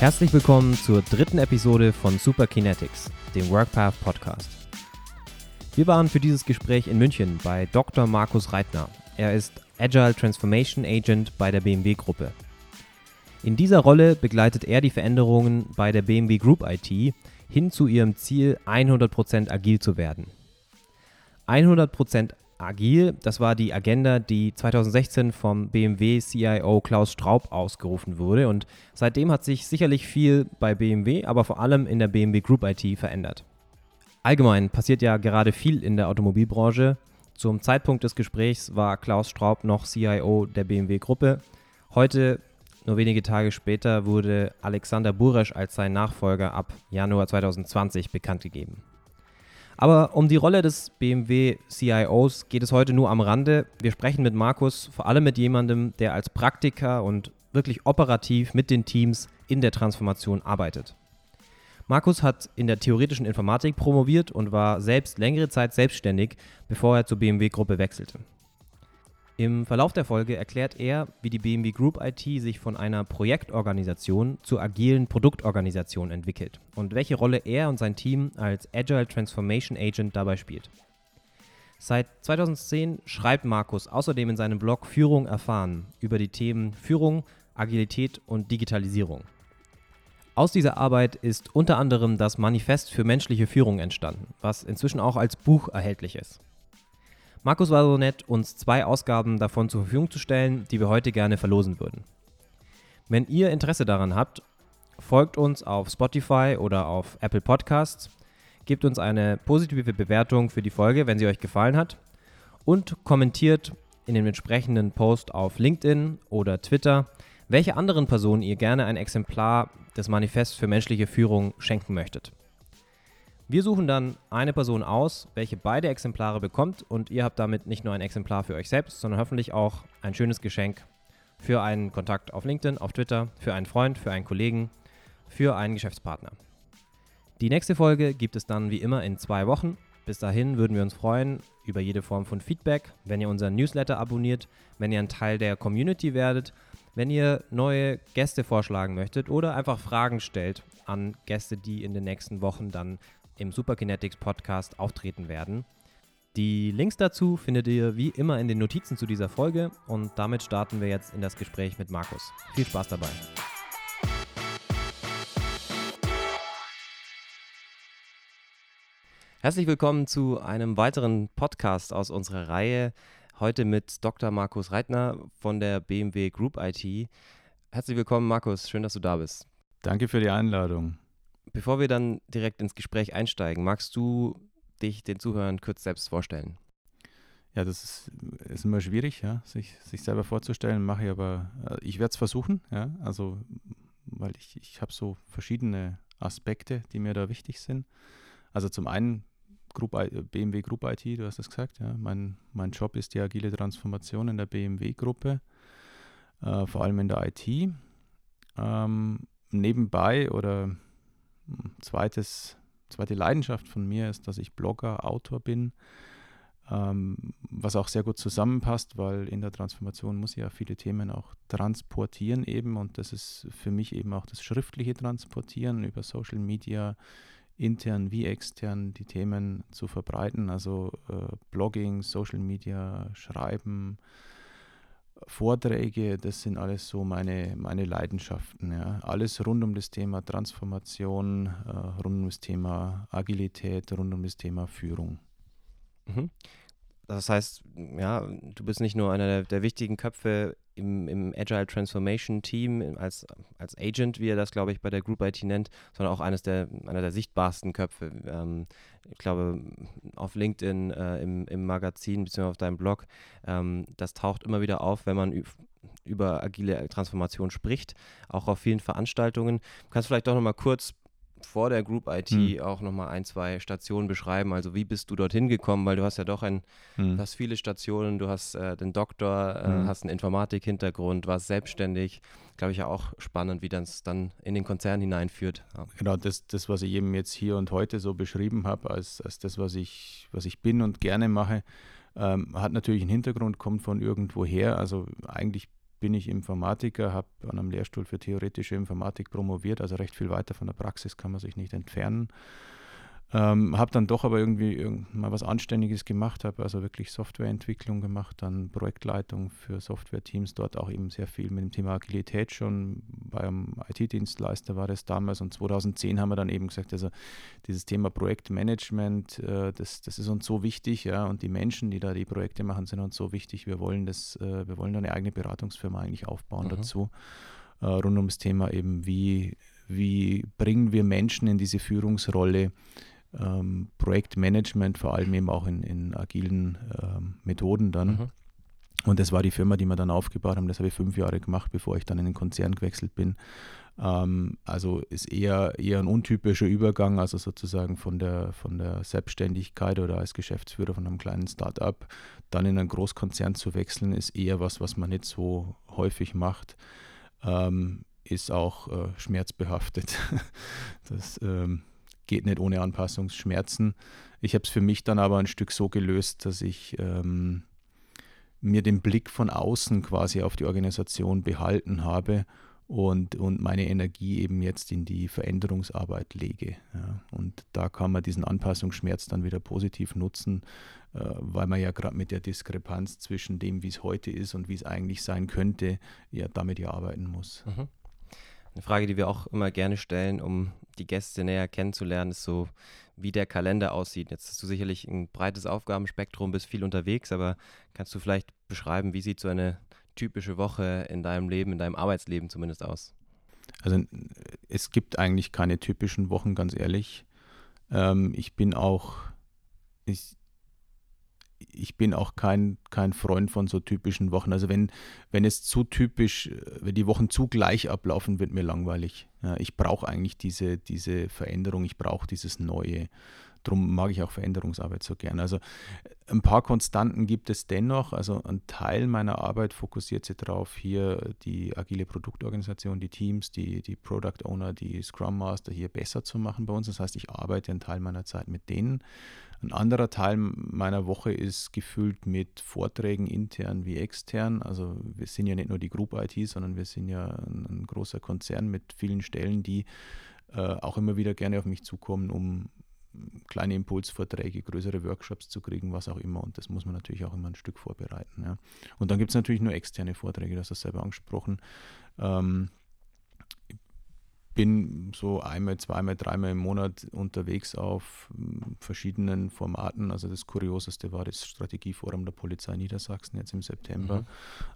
Herzlich willkommen zur dritten Episode von Super Kinetics, dem WorkPath Podcast. Wir waren für dieses Gespräch in München bei Dr. Markus Reitner. Er ist Agile Transformation Agent bei der BMW Gruppe. In dieser Rolle begleitet er die Veränderungen bei der BMW Group IT hin zu ihrem Ziel, 100% agil zu werden. 100% agil, das war die Agenda, die 2016 vom BMW CIO Klaus Straub ausgerufen wurde und seitdem hat sich sicherlich viel bei BMW, aber vor allem in der BMW Group IT verändert. Allgemein passiert ja gerade viel in der Automobilbranche. Zum Zeitpunkt des Gesprächs war Klaus Straub noch CIO der BMW Gruppe. Heute, nur wenige Tage später, wurde Alexander Buresch als sein Nachfolger ab Januar 2020 bekannt gegeben. Aber um die Rolle des BMW CIOs geht es heute nur am Rande. Wir sprechen mit Markus vor allem mit jemandem, der als Praktiker und wirklich operativ mit den Teams in der Transformation arbeitet. Markus hat in der theoretischen Informatik promoviert und war selbst längere Zeit selbstständig, bevor er zur BMW-Gruppe wechselte. Im Verlauf der Folge erklärt er, wie die BMW Group IT sich von einer Projektorganisation zur agilen Produktorganisation entwickelt und welche Rolle er und sein Team als Agile Transformation Agent dabei spielt. Seit 2010 schreibt Markus außerdem in seinem Blog Führung erfahren über die Themen Führung, Agilität und Digitalisierung. Aus dieser Arbeit ist unter anderem das Manifest für menschliche Führung entstanden, was inzwischen auch als Buch erhältlich ist. Markus war so nett, uns zwei Ausgaben davon zur Verfügung zu stellen, die wir heute gerne verlosen würden. Wenn ihr Interesse daran habt, folgt uns auf Spotify oder auf Apple Podcasts, gebt uns eine positive Bewertung für die Folge, wenn sie euch gefallen hat und kommentiert in dem entsprechenden Post auf LinkedIn oder Twitter, welche anderen Personen ihr gerne ein Exemplar des Manifests für menschliche Führung schenken möchtet. Wir suchen dann eine Person aus, welche beide Exemplare bekommt und ihr habt damit nicht nur ein Exemplar für euch selbst, sondern hoffentlich auch ein schönes Geschenk für einen Kontakt auf LinkedIn, auf Twitter, für einen Freund, für einen Kollegen, für einen Geschäftspartner. Die nächste Folge gibt es dann wie immer in zwei Wochen. Bis dahin würden wir uns freuen über jede Form von Feedback, wenn ihr unseren Newsletter abonniert, wenn ihr ein Teil der Community werdet, wenn ihr neue Gäste vorschlagen möchtet oder einfach Fragen stellt an Gäste, die in den nächsten Wochen dann im Superkinetics Podcast auftreten werden. Die Links dazu findet ihr wie immer in den Notizen zu dieser Folge und damit starten wir jetzt in das Gespräch mit Markus. Viel Spaß dabei. Herzlich willkommen zu einem weiteren Podcast aus unserer Reihe. Heute mit Dr. Markus Reitner von der BMW Group IT. Herzlich willkommen, Markus. Schön, dass du da bist. Danke für die Einladung. Bevor wir dann direkt ins Gespräch einsteigen, magst du dich den Zuhörern kurz selbst vorstellen? Ja, das ist, ist immer schwierig, ja, sich, sich selber vorzustellen, mache ich aber, äh, ich werde es versuchen, ja, also, weil ich, ich habe so verschiedene Aspekte, die mir da wichtig sind. Also zum einen Group, BMW Group IT, du hast es gesagt, ja, mein, mein Job ist die agile Transformation in der BMW-Gruppe, äh, vor allem in der IT. Ähm, nebenbei oder zweites, zweite Leidenschaft von mir ist, dass ich Blogger, Autor bin, ähm, was auch sehr gut zusammenpasst, weil in der Transformation muss ich ja viele Themen auch transportieren eben und das ist für mich eben auch das schriftliche Transportieren über Social Media, intern wie extern die Themen zu verbreiten, also äh, Blogging, Social Media, Schreiben, Vorträge, das sind alles so meine, meine Leidenschaften. Ja. Alles rund um das Thema Transformation, äh, rund um das Thema Agilität, rund um das Thema Führung. Mhm. Das heißt, ja, du bist nicht nur einer der, der wichtigen Köpfe im, im, Agile Transformation Team als, als Agent, wie er das, glaube ich, bei der Group IT nennt, sondern auch eines der, einer der sichtbarsten Köpfe. Ähm, ich glaube, auf LinkedIn, äh, im, im Magazin bzw. auf deinem Blog, ähm, das taucht immer wieder auf, wenn man über agile Transformation spricht, auch auf vielen Veranstaltungen. Kannst du vielleicht doch nochmal kurz vor der Group IT hm. auch nochmal ein, zwei Stationen beschreiben. Also wie bist du dorthin gekommen? Weil du hast ja doch ein, hm. du hast viele Stationen, du hast äh, den Doktor, äh, hm. hast einen Informatik-Hintergrund, warst selbstständig. Glaube ich ja auch spannend, wie das dann in den Konzern hineinführt. Ja. Genau, das, das, was ich eben jetzt hier und heute so beschrieben habe, als, als das, was ich, was ich bin und gerne mache, ähm, hat natürlich einen Hintergrund, kommt von irgendwoher. Also eigentlich bin ich Informatiker, habe an einem Lehrstuhl für theoretische Informatik promoviert, also recht viel weiter von der Praxis kann man sich nicht entfernen. Ähm, habe dann doch aber irgendwie mal was Anständiges gemacht, habe also wirklich Softwareentwicklung gemacht, dann Projektleitung für Softwareteams, dort auch eben sehr viel mit dem Thema Agilität schon. Beim IT-Dienstleister war das damals und 2010 haben wir dann eben gesagt, also dieses Thema Projektmanagement, äh, das, das ist uns so wichtig, ja, und die Menschen, die da die Projekte machen, sind uns so wichtig. Wir wollen das, äh, wir wollen eine eigene Beratungsfirma eigentlich aufbauen mhm. dazu, äh, rund ums Thema eben, wie, wie bringen wir Menschen in diese Führungsrolle, ähm, Projektmanagement, vor allem eben auch in, in agilen ähm, Methoden dann. Mhm. Und das war die Firma, die wir dann aufgebaut haben. Das habe ich fünf Jahre gemacht, bevor ich dann in den Konzern gewechselt bin. Ähm, also ist eher, eher ein untypischer Übergang, also sozusagen von der, von der Selbstständigkeit oder als Geschäftsführer von einem kleinen Start-up dann in einen Großkonzern zu wechseln, ist eher was, was man nicht so häufig macht. Ähm, ist auch äh, schmerzbehaftet. das ähm, geht nicht ohne Anpassungsschmerzen. Ich habe es für mich dann aber ein Stück so gelöst, dass ich ähm, mir den Blick von außen quasi auf die Organisation behalten habe und, und meine Energie eben jetzt in die Veränderungsarbeit lege. Ja. Und da kann man diesen Anpassungsschmerz dann wieder positiv nutzen, äh, weil man ja gerade mit der Diskrepanz zwischen dem, wie es heute ist und wie es eigentlich sein könnte, ja damit ja arbeiten muss. Mhm. Eine Frage, die wir auch immer gerne stellen, um die Gäste näher kennenzulernen, ist so, wie der Kalender aussieht. Jetzt hast du sicherlich ein breites Aufgabenspektrum, bist viel unterwegs, aber kannst du vielleicht beschreiben, wie sieht so eine typische Woche in deinem Leben, in deinem Arbeitsleben zumindest aus? Also es gibt eigentlich keine typischen Wochen, ganz ehrlich. Ähm, ich bin auch, ich, ich bin auch kein, kein Freund von so typischen Wochen. Also wenn, wenn es zu typisch, wenn die Wochen zu gleich ablaufen, wird mir langweilig. Ja, ich brauche eigentlich diese, diese Veränderung, ich brauche dieses Neue. Darum mag ich auch Veränderungsarbeit so gern. Also ein paar Konstanten gibt es dennoch. Also ein Teil meiner Arbeit fokussiert sich darauf, hier die agile Produktorganisation, die Teams, die, die Product Owner, die Scrum Master hier besser zu machen bei uns. Das heißt, ich arbeite einen Teil meiner Zeit mit denen. Ein anderer Teil meiner Woche ist gefüllt mit Vorträgen intern wie extern. Also wir sind ja nicht nur die Group IT, sondern wir sind ja ein, ein großer Konzern mit vielen Stellen, die äh, auch immer wieder gerne auf mich zukommen, um kleine Impulsvorträge, größere Workshops zu kriegen, was auch immer. Und das muss man natürlich auch immer ein Stück vorbereiten. Ja. Und dann gibt es natürlich nur externe Vorträge, das hast du selber angesprochen. Ähm, bin so einmal, zweimal, dreimal im Monat unterwegs auf hm, verschiedenen Formaten. Also das Kurioseste war das Strategieforum der Polizei Niedersachsen jetzt im September. Mhm.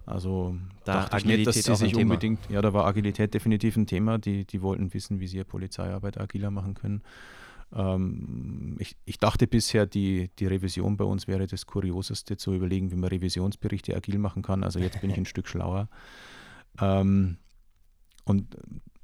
Also da dachte ich nicht, dass sie sich unbedingt, ja, da war Agilität definitiv ein Thema. Die, die wollten wissen, wie sie ihre Polizeiarbeit agiler machen können. Ähm, ich, ich, dachte bisher, die, die Revision bei uns wäre das Kurioseste, zu überlegen, wie man Revisionsberichte agil machen kann. Also jetzt bin ich ein Stück schlauer. Ähm, und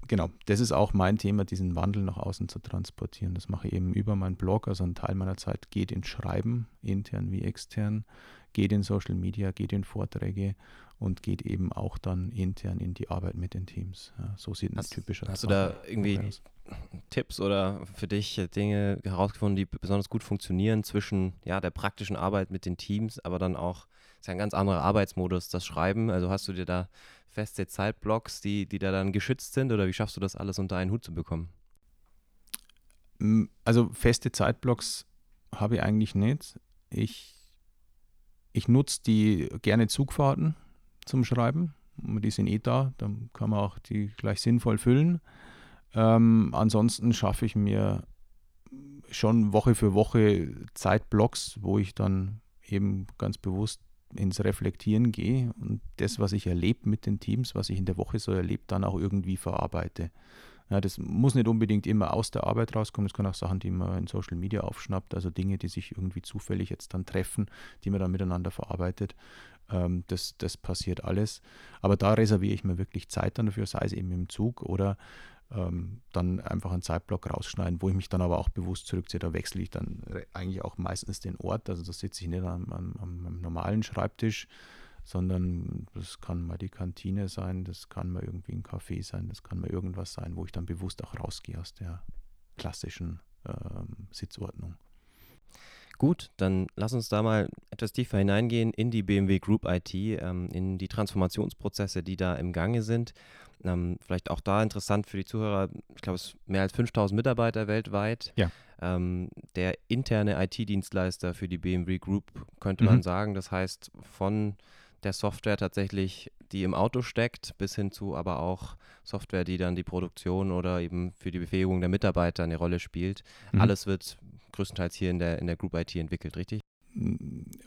genau, das ist auch mein Thema, diesen Wandel nach außen zu transportieren. Das mache ich eben über meinen Blog. Also ein Teil meiner Zeit geht ins Schreiben, intern wie extern, geht in Social Media, geht in Vorträge und geht eben auch dann intern in die Arbeit mit den Teams. Ja, so sieht ein typischer Hast Tag du da irgendwie aus. Tipps oder für dich Dinge herausgefunden, die besonders gut funktionieren zwischen ja, der praktischen Arbeit mit den Teams, aber dann auch, ist ja ein ganz anderer Arbeitsmodus, das Schreiben. Also hast du dir da feste Zeitblocks, die, die da dann geschützt sind oder wie schaffst du das alles unter einen Hut zu bekommen? Also feste Zeitblocks habe ich eigentlich nicht. Ich, ich nutze die gerne Zugfahrten zum Schreiben. Die sind eh da, dann kann man auch die gleich sinnvoll füllen. Ähm, ansonsten schaffe ich mir schon Woche für Woche Zeitblocks, wo ich dann eben ganz bewusst ins Reflektieren gehe und das, was ich erlebe mit den Teams, was ich in der Woche so erlebe, dann auch irgendwie verarbeite. Ja, das muss nicht unbedingt immer aus der Arbeit rauskommen, es können auch Sachen, die man in Social Media aufschnappt, also Dinge, die sich irgendwie zufällig jetzt dann treffen, die man dann miteinander verarbeitet. Ähm, das, das passiert alles. Aber da reserviere ich mir wirklich Zeit dann dafür, sei es eben im Zug oder ähm, dann einfach einen Zeitblock rausschneiden, wo ich mich dann aber auch bewusst zurückziehe. Da wechsle ich dann eigentlich auch meistens den Ort. Also da sitze ich nicht am, am, am, normalen Schreibtisch, sondern das kann mal die Kantine sein, das kann mal irgendwie ein Café sein, das kann mal irgendwas sein, wo ich dann bewusst auch rausgehe aus der klassischen ähm, Sitzordnung. Gut, dann lass uns da mal etwas tiefer hineingehen in die BMW Group IT, ähm, in die Transformationsprozesse, die da im Gange sind. Ähm, vielleicht auch da interessant für die Zuhörer, ich glaube, es sind mehr als 5000 Mitarbeiter weltweit. Ja. Ähm, der interne IT-Dienstleister für die BMW Group, könnte Mhm. man sagen. Das heißt, von der Software tatsächlich, die im Auto steckt, bis hin zu aber auch Software, die dann die Produktion oder eben für die Befähigung der Mitarbeiter eine Rolle spielt. Mhm. Alles wird größtenteils hier in der, in der Group IT entwickelt, richtig?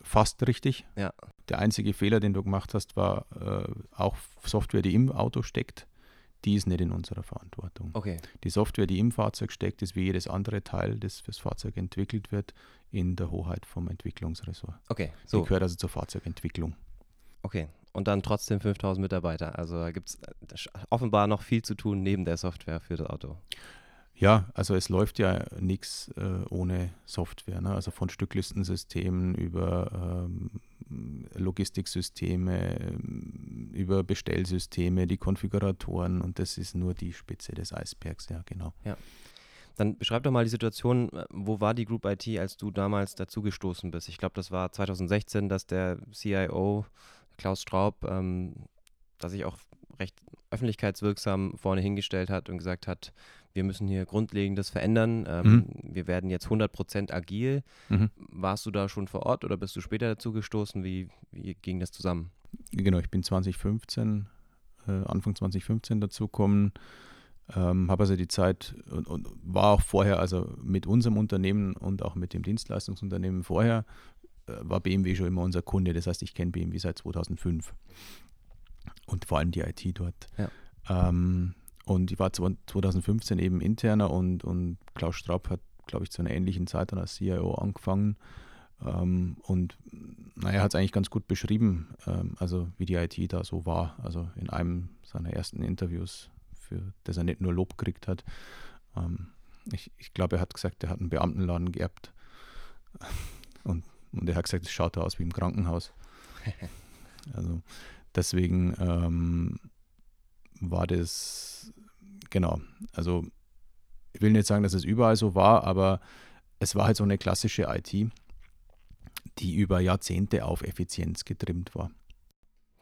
Fast richtig. Ja. Der einzige Fehler, den du gemacht hast, war äh, auch Software, die im Auto steckt, die ist nicht in unserer Verantwortung. Okay. Die Software, die im Fahrzeug steckt, ist wie jedes andere Teil, das fürs Fahrzeug entwickelt wird, in der Hoheit vom Entwicklungsressort. Okay, Die so, gehört also zur Fahrzeugentwicklung. okay. Und dann trotzdem 5000 Mitarbeiter. Also da gibt es offenbar noch viel zu tun neben der Software für das Auto. Ja, also es läuft ja nichts äh, ohne Software. Ne? Also von Stücklistensystemen über ähm, Logistiksysteme, ähm, über Bestellsysteme, die Konfiguratoren und das ist nur die Spitze des Eisbergs, ja genau. Dann beschreib doch mal die Situation, äh, wo war die Group IT, als du damals dazugestoßen bist? Ich glaube, das war 2016, dass der CIO Klaus Straub, ähm, dass sich auch recht öffentlichkeitswirksam vorne hingestellt hat und gesagt hat, wir müssen hier Grundlegendes verändern. Ähm, Wir werden jetzt 100% agil. Mhm. Warst du da schon vor Ort oder bist du später dazugestoßen? Wie, wie ging das zusammen? Genau, ich bin 2015, äh, Anfang 2015 dazugekommen, ähm, habe also die Zeit und, und war auch vorher, also mit unserem Unternehmen und auch mit dem Dienstleistungsunternehmen vorher, äh, war BMW schon immer unser Kunde. Das heißt, ich kenne BMW seit 2005 und vor allem die IT dort. Ja. Ähm, und ich war zwa- 2015 eben interner und, und Klaus Straub hat, glaube ich, zu einer ähnlichen Zeit dann als CIO angefangen. Ähm, und naja, er hat es eigentlich ganz gut beschrieben, ähm, also wie die IT da so war. Also in einem seiner ersten Interviews, für das er nicht nur Lob gekriegt hat. Ähm, ich ich glaube, er hat gesagt, er hat einen Beamtenladen geerbt. Und, und er hat gesagt, es schaut da aus wie im Krankenhaus. Also deswegen ähm, war das, genau, also ich will nicht sagen, dass es überall so war, aber es war halt so eine klassische IT, die über Jahrzehnte auf Effizienz getrimmt war.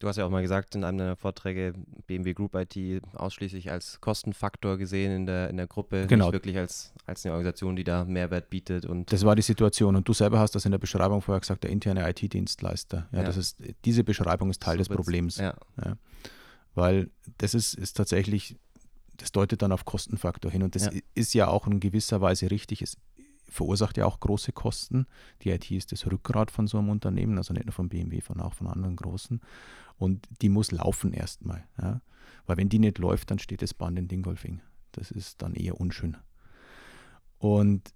Du hast ja auch mal gesagt in einem deiner Vorträge, BMW Group IT ausschließlich als Kostenfaktor gesehen in der, in der Gruppe, Genau. nicht wirklich als, als eine Organisation, die da Mehrwert bietet und Das war die Situation. Und du selber hast das in der Beschreibung vorher gesagt, der interne IT-Dienstleister. Ja, Ja. Das ist, diese Beschreibung ist Teil so des Problems. Ja, Weil das ist, ist tatsächlich, das deutet dann auf Kostenfaktor hin. Und das Ja. ist ja auch in gewisser Weise richtig. Es verursacht ja auch große Kosten. Die IT ist das Rückgrat von so einem Unternehmen, also nicht nur von BMW, sondern auch von anderen großen. Und die muss laufen erstmal. Ja? Weil wenn die nicht läuft, dann steht das Band in Dingolfing. Das ist dann eher unschön. Und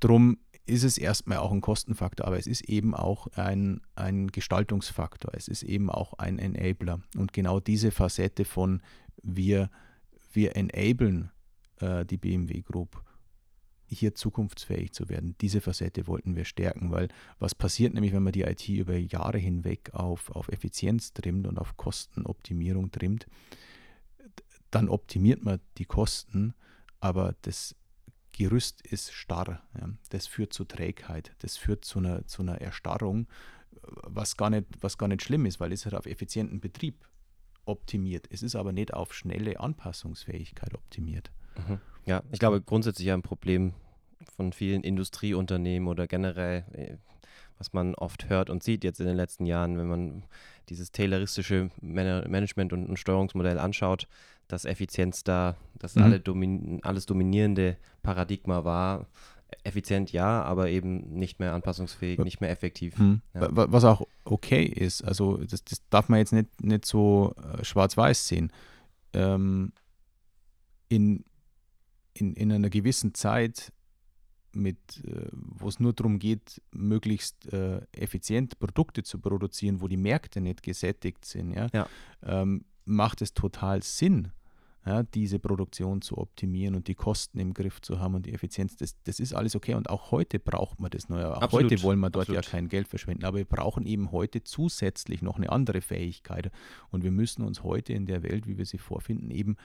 drum ist es erstmal auch ein Kostenfaktor, aber es ist eben auch ein, ein Gestaltungsfaktor. Es ist eben auch ein Enabler. Und genau diese Facette von wir, wir enablen äh, die BMW Group, hier zukunftsfähig zu werden. Diese Facette wollten wir stärken, weil was passiert nämlich, wenn man die IT über Jahre hinweg auf, auf Effizienz trimmt und auf Kostenoptimierung trimmt, dann optimiert man die Kosten, aber das Gerüst ist starr. Ja. Das führt zu Trägheit, das führt zu einer, zu einer Erstarrung, was gar, nicht, was gar nicht schlimm ist, weil es halt auf effizienten Betrieb optimiert. Es ist aber nicht auf schnelle Anpassungsfähigkeit optimiert. Mhm. Ja, ich glaube grundsätzlich ein Problem von vielen Industrieunternehmen oder generell, äh, was man oft hört und sieht jetzt in den letzten Jahren, wenn man dieses tayloristische Man Management- und Steuerungsmodell anschaut, dass Effizienz da das Mhm. alle domin alles dominierende Paradigma war. Effizient ja, aber eben nicht mehr anpassungsfähig, nicht mehr effektiv. Hm. Ja. Wa- wa- Was auch okay ist, also das, das darf man jetzt nicht, nicht so äh, schwarz-weiß sehen. Ähm, in, in, in einer gewissen Zeit, mit, äh, wo es nur darum geht, möglichst äh, effizient Produkte zu produzieren, wo die Märkte nicht gesättigt sind, ja, Ja. Ähm, macht es total Sinn, ja, diese Produktion zu optimieren und die Kosten im Griff zu haben und die Effizienz. Das, das ist alles okay und auch heute braucht man das neu. Auch Absolut, heute wollen wir dort absolut. ja kein Geld verschwenden, aber wir brauchen eben heute zusätzlich noch eine andere Fähigkeit und wir müssen uns heute in der Welt, wie wir sie vorfinden, eben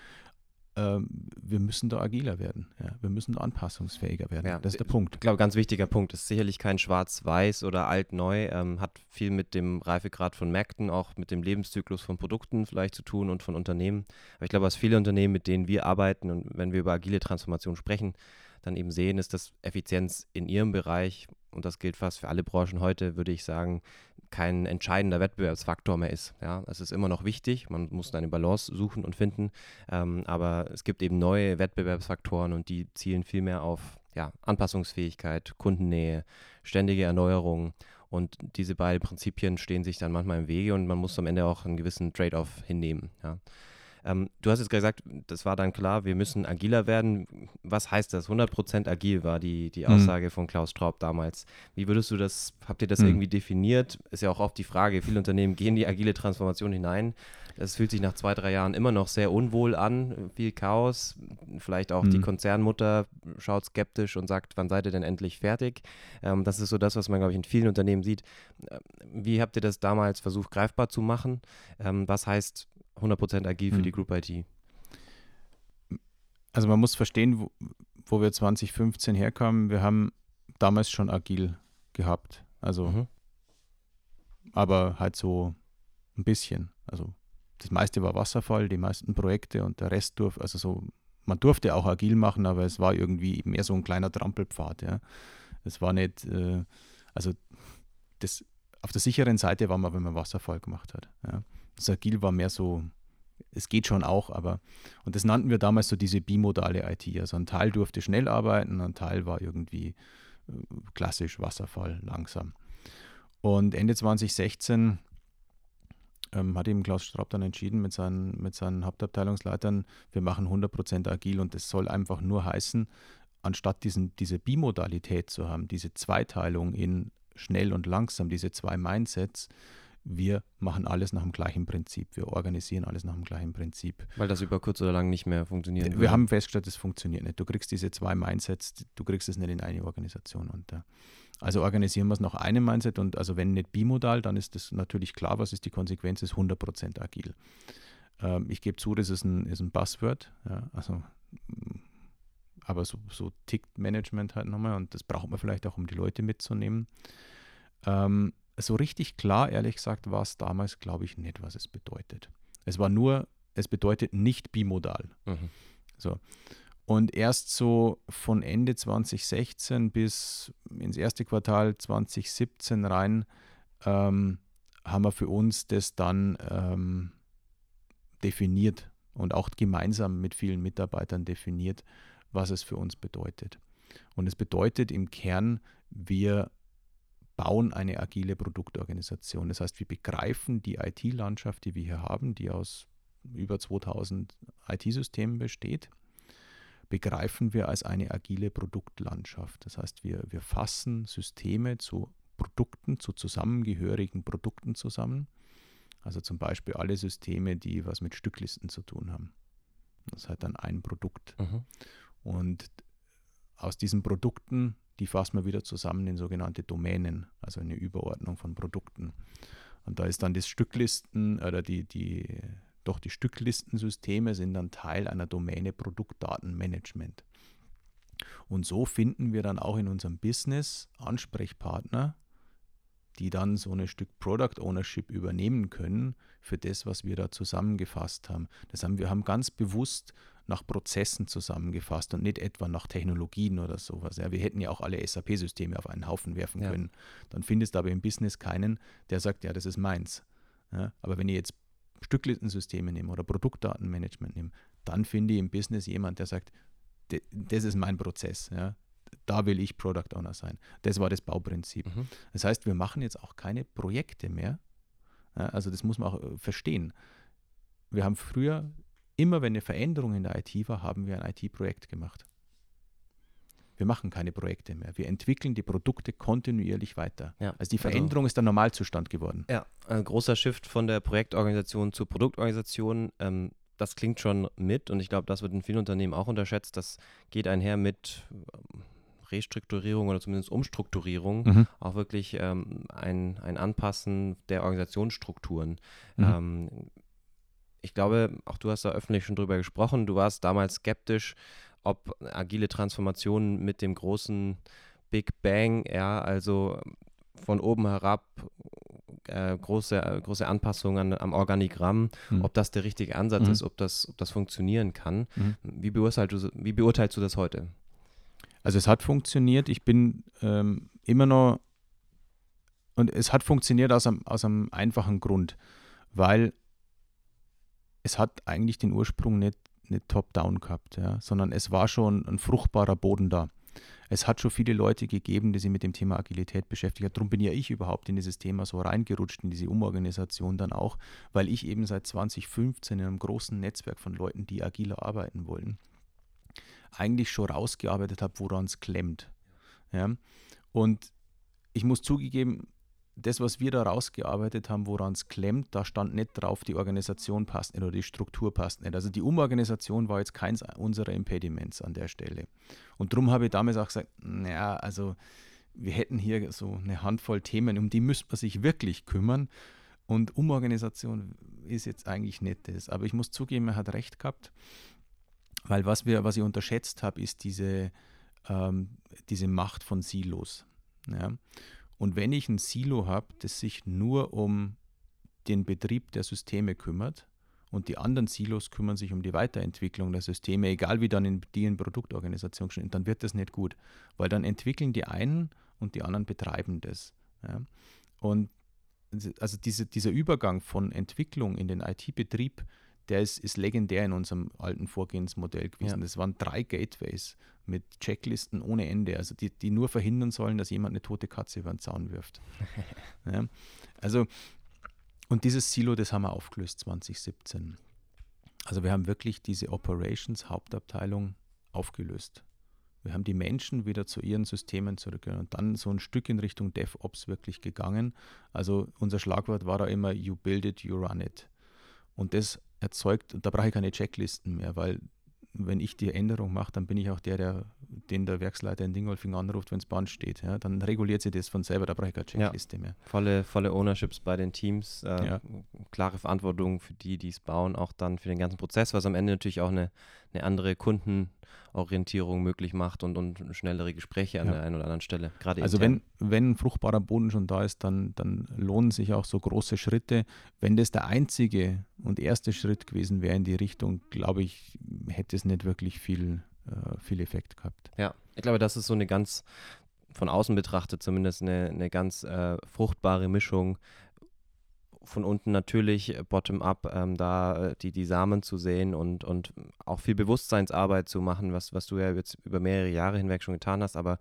wir müssen da agiler werden. Ja? Wir müssen da anpassungsfähiger werden. Ja, das ist der Punkt. Ich glaube, ganz wichtiger Punkt. Ist sicherlich kein Schwarz-Weiß oder alt-neu. Ähm, hat viel mit dem Reifegrad von Märkten, auch mit dem Lebenszyklus von Produkten vielleicht zu tun und von Unternehmen. Aber ich glaube, was viele Unternehmen, mit denen wir arbeiten und wenn wir über agile Transformation sprechen, dann eben sehen, ist, dass Effizienz in ihrem Bereich, und das gilt fast für alle Branchen heute, würde ich sagen, kein entscheidender Wettbewerbsfaktor mehr ist. Ja, es ist immer noch wichtig, man muss eine Balance suchen und finden, ähm, aber es gibt eben neue Wettbewerbsfaktoren und die zielen viel mehr auf ja, Anpassungsfähigkeit, Kundennähe, ständige Erneuerung und diese beiden Prinzipien stehen sich dann manchmal im Wege und man muss am Ende auch einen gewissen Trade-off hinnehmen. Ja. Ähm, du hast jetzt gesagt, das war dann klar, wir müssen agiler werden. Was heißt das? 100% agil war die, die mhm. Aussage mhm. von Klaus Straub damals. Wie würdest du das, habt ihr das mhm. irgendwie definiert? Ist ja auch oft die Frage, viele Unternehmen gehen die agile Transformation hinein. Das fühlt sich nach zwei, drei Jahren immer noch sehr unwohl an, viel Chaos. Vielleicht auch mhm. die Konzernmutter schaut skeptisch und sagt, wann seid ihr denn endlich fertig? Ähm, das ist so das, was man, glaube ich, in vielen Unternehmen sieht. Äh, wie habt ihr das damals versucht, greifbar zu machen? Ähm, was heißt 100% agil für mhm. die Group IT? Also man muss verstehen, wo, wo, wir 2015 herkamen. Wir haben damals schon agil gehabt. Also, mhm. aber halt so ein bisschen. Also das meiste war Wasserfall, die meisten Projekte und der Rest durfte, also so, man durfte auch agil machen, aber es war irgendwie mehr so ein kleiner Trampelpfad. Ja. Es war nicht, äh, also das, auf der sicheren Seite war man, wenn man Wasserfall gemacht hat. Ja. Das Agil war mehr so, es geht schon auch, aber, und das nannten wir damals so diese bimodale IT. Also ein Teil durfte schnell arbeiten, ein Teil war irgendwie äh, klassisch Wasserfall, langsam. Und Ende 2016 ähm, hat eben Klaus Straub dann entschieden mit seinen, mit seinen Hauptabteilungsleitern, wir machen 100% agil und das soll einfach nur heißen, anstatt diesen, diese Bimodalität zu haben, diese Zweiteilung in schnell und langsam, diese zwei Mindsets, wir machen alles nach dem gleichen Prinzip. Wir organisieren alles nach dem gleichen Prinzip. Weil das über kurz oder lang nicht mehr funktioniert. Wir würde. haben festgestellt, das funktioniert nicht. Du kriegst diese zwei Mindsets, du kriegst es nicht in eine Organisation. Uh, also organisieren wir es nach einem Mindset und also wenn nicht bimodal, dann ist das natürlich klar, was ist die Konsequenz, ist 100% agil. Ähm, ich gebe zu, das ist ein, ist ein Buzzword, ja, also aber so, so tickt Management halt nochmal und das braucht man vielleicht auch, um die Leute mitzunehmen. Ähm, so richtig klar, ehrlich gesagt, war es damals, glaube ich, nicht, was es bedeutet. Es war nur, es bedeutet nicht bimodal. Mhm. So. Und erst so von Ende 2016 bis ins erste Quartal 2017 rein ähm, haben wir für uns das dann ähm, definiert und auch gemeinsam mit vielen Mitarbeitern definiert, was es für uns bedeutet. Und es bedeutet im Kern, wir bauen eine agile Produktorganisation. Das heißt, wir begreifen die IT-Landschaft, die wir hier haben, die aus über 2000 IT-Systemen besteht, begreifen wir als eine agile Produktlandschaft. Das heißt, wir, wir fassen Systeme zu Produkten, zu zusammengehörigen Produkten zusammen. Also zum Beispiel alle Systeme, die was mit Stücklisten zu tun haben. Das ist halt dann ein Produkt. Mhm. Und aus diesen Produkten die fassen wir wieder zusammen in sogenannte Domänen, also eine Überordnung von Produkten. Und da ist dann das Stücklisten oder die, die, doch die Stücklistensysteme sind dann Teil einer Domäne Produktdatenmanagement. Und so finden wir dann auch in unserem Business Ansprechpartner, die dann so ein Stück Product Ownership übernehmen können für das, was wir da zusammengefasst haben. Das haben wir haben ganz bewusst nach Prozessen zusammengefasst und nicht etwa nach Technologien oder sowas. Ja, wir hätten ja auch alle SAP-Systeme auf einen Haufen werfen ja. können. Dann findest du aber im Business keinen, der sagt, ja, das ist meins. Ja, aber wenn ich jetzt Stücklistensysteme nehme oder Produktdatenmanagement nehme, dann finde ich im Business jemand, der sagt, das ist mein Prozess. Ja, da will ich Product Owner sein. Das war das Bauprinzip. Mhm. Das heißt, wir machen jetzt auch keine Projekte mehr. Ja, also das muss man auch äh, verstehen. Wir haben früher Immer wenn eine Veränderung in der IT war, haben wir ein IT-Projekt gemacht. Wir machen keine Projekte mehr. Wir entwickeln die Produkte kontinuierlich weiter. Ja, also die also Veränderung also, ist der Normalzustand geworden. Ja, ein großer Shift von der Projektorganisation zur Produktorganisation. Ähm, das klingt schon mit und ich glaube, das wird in vielen Unternehmen auch unterschätzt. Das geht einher mit ähm, Restrukturierung oder zumindest Umstrukturierung, mhm. auch wirklich ähm, ein, ein Anpassen der Organisationsstrukturen. Mhm. Ähm, ich glaube, auch du hast da öffentlich schon drüber gesprochen. Du warst damals skeptisch, ob agile Transformation mit dem großen Big Bang, ja, also von oben herab äh, große, große Anpassungen am Organigramm, mhm. ob das der richtige Ansatz mhm. ist, ob das, ob das funktionieren kann. Mhm. Wie, beurteilst du, wie beurteilst du das heute? Also es hat funktioniert. Ich bin ähm, immer noch und es hat funktioniert aus einem, aus einem einfachen Grund, weil es hat eigentlich den Ursprung nicht, nicht top-down gehabt, ja, sondern es war schon ein fruchtbarer Boden da. Es hat schon viele Leute gegeben, die sich mit dem Thema Agilität beschäftigt haben. Darum bin ja ich überhaupt in dieses Thema so reingerutscht, in diese Umorganisation dann auch, weil ich eben seit 2015 in einem großen Netzwerk von Leuten, die agiler arbeiten wollen, eigentlich schon rausgearbeitet habe, woran es klemmt. Ja? Und ich muss zugegeben, das, was wir da rausgearbeitet haben, woran es klemmt, da stand nicht drauf, die Organisation passt nicht oder die Struktur passt nicht. Also die Umorganisation war jetzt keins unserer Impediments an der Stelle. Und darum habe ich damals auch gesagt, naja, also wir hätten hier so eine Handvoll Themen, um die müsste man sich wirklich kümmern. Und Umorganisation ist jetzt eigentlich nicht das. Aber ich muss zugeben, er hat recht gehabt, weil was, wir, was ich unterschätzt habe, ist diese, ähm, diese Macht von Silos. Ja? Und wenn ich ein Silo habe, das sich nur um den Betrieb der Systeme kümmert und die anderen Silos kümmern sich um die Weiterentwicklung der Systeme, egal wie dann in, die in Produktorganisation stehen, dann wird das nicht gut, weil dann entwickeln die einen und die anderen betreiben das. Ja. Und also diese, dieser Übergang von Entwicklung in den IT-Betrieb, der ist, ist legendär in unserem alten Vorgehensmodell gewesen. Ja. Das waren drei Gateways mit Checklisten ohne Ende, also die, die nur verhindern sollen, dass jemand eine tote Katze über den Zaun wirft. ja. Also, und dieses Silo, das haben wir aufgelöst 2017. Also wir haben wirklich diese Operations-Hauptabteilung aufgelöst. Wir haben die Menschen wieder zu ihren Systemen zurückgegangen und dann so ein Stück in Richtung DevOps wirklich gegangen. Also unser Schlagwort war da immer, you build it, you run it. Und das erzeugt, da brauche ich keine Checklisten mehr, weil wenn ich die Änderung mache, dann bin ich auch der, der den der Werksleiter in Dingolfing anruft, wenn es Band steht. Ja, dann reguliert sie das von selber, da brauche ich keine Checkliste ja, mehr. Volle, volle Ownerships bei den Teams, äh, ja. klare Verantwortung für die, die es bauen, auch dann für den ganzen Prozess, was am Ende natürlich auch eine, eine andere Kundenorientierung möglich macht und, und schnellere Gespräche an der einen oder anderen Stelle. Gerade also wenn, wenn ein fruchtbarer Boden schon da ist, dann, dann lohnen sich auch so große Schritte. Wenn das der einzige und erste Schritt gewesen wäre in die Richtung, glaube ich, hätte es nicht wirklich viel äh, viel Effekt gehabt. Ja, ich glaube, das ist so eine ganz, von außen betrachtet zumindest, eine, eine ganz äh, fruchtbare Mischung. Von unten natürlich äh, bottom-up, ähm, da äh, die, die Samen zu sehen und, und auch viel Bewusstseinsarbeit zu machen, was, was du ja jetzt über mehrere Jahre hinweg schon getan hast. Aber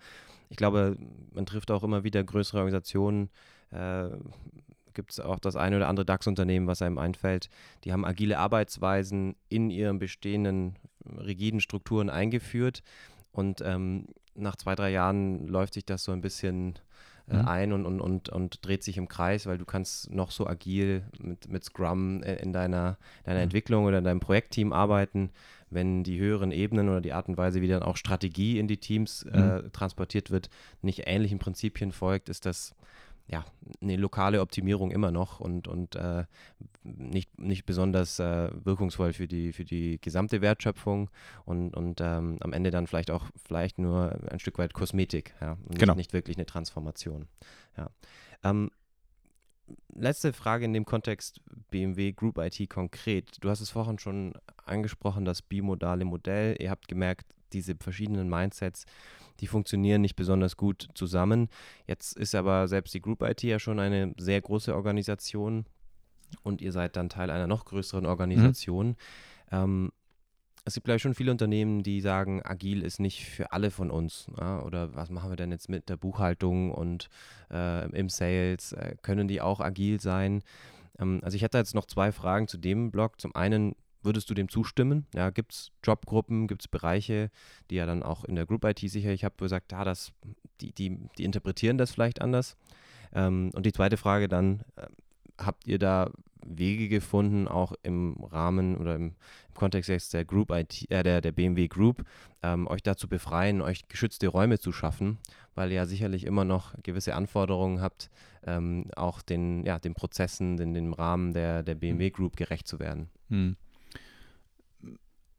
ich glaube, man trifft auch immer wieder größere Organisationen, äh, gibt es auch das eine oder andere DAX-Unternehmen, was einem einfällt. Die haben agile Arbeitsweisen in ihren bestehenden rigiden Strukturen eingeführt und ähm, nach zwei, drei Jahren läuft sich das so ein bisschen äh, mhm. ein und, und, und, und dreht sich im Kreis, weil du kannst noch so agil mit, mit Scrum äh, in deiner, deiner mhm. Entwicklung oder in deinem Projektteam arbeiten. Wenn die höheren Ebenen oder die Art und Weise, wie dann auch Strategie in die Teams äh, mhm. transportiert wird, nicht ähnlichen Prinzipien folgt, ist das ja, eine lokale Optimierung immer noch und, und äh, nicht, nicht besonders äh, wirkungsvoll für die, für die gesamte Wertschöpfung und, und ähm, am Ende dann vielleicht auch vielleicht nur ein Stück weit Kosmetik, ja, und genau. nicht, nicht wirklich eine Transformation. Ja. Ähm, letzte Frage in dem Kontext BMW Group IT konkret. Du hast es vorhin schon angesprochen, das bimodale Modell. Ihr habt gemerkt, diese verschiedenen Mindsets, die funktionieren nicht besonders gut zusammen. Jetzt ist aber selbst die Group IT ja schon eine sehr große Organisation und ihr seid dann Teil einer noch größeren Organisation. Mhm. Ähm, es gibt, glaube ich, schon viele Unternehmen, die sagen, agil ist nicht für alle von uns. Ja? Oder was machen wir denn jetzt mit der Buchhaltung und äh, im Sales? Äh, können die auch agil sein? Ähm, also ich hätte jetzt noch zwei Fragen zu dem Blog. Zum einen, Würdest du dem zustimmen? Ja, gibt es Jobgruppen, gibt es Bereiche, die ja dann auch in der Group IT sicher, ich habe gesagt, ja, das, die, die, die interpretieren das vielleicht anders. Ähm, und die zweite Frage dann, äh, habt ihr da Wege gefunden, auch im Rahmen oder im, im Kontext jetzt der Group IT, äh, der, der BMW Group, ähm, euch dazu befreien, euch geschützte Räume zu schaffen, weil ihr ja sicherlich immer noch gewisse Anforderungen habt, ähm, auch den, ja, den Prozessen, den, dem Rahmen der, der BMW hm. Group gerecht zu werden. Hm.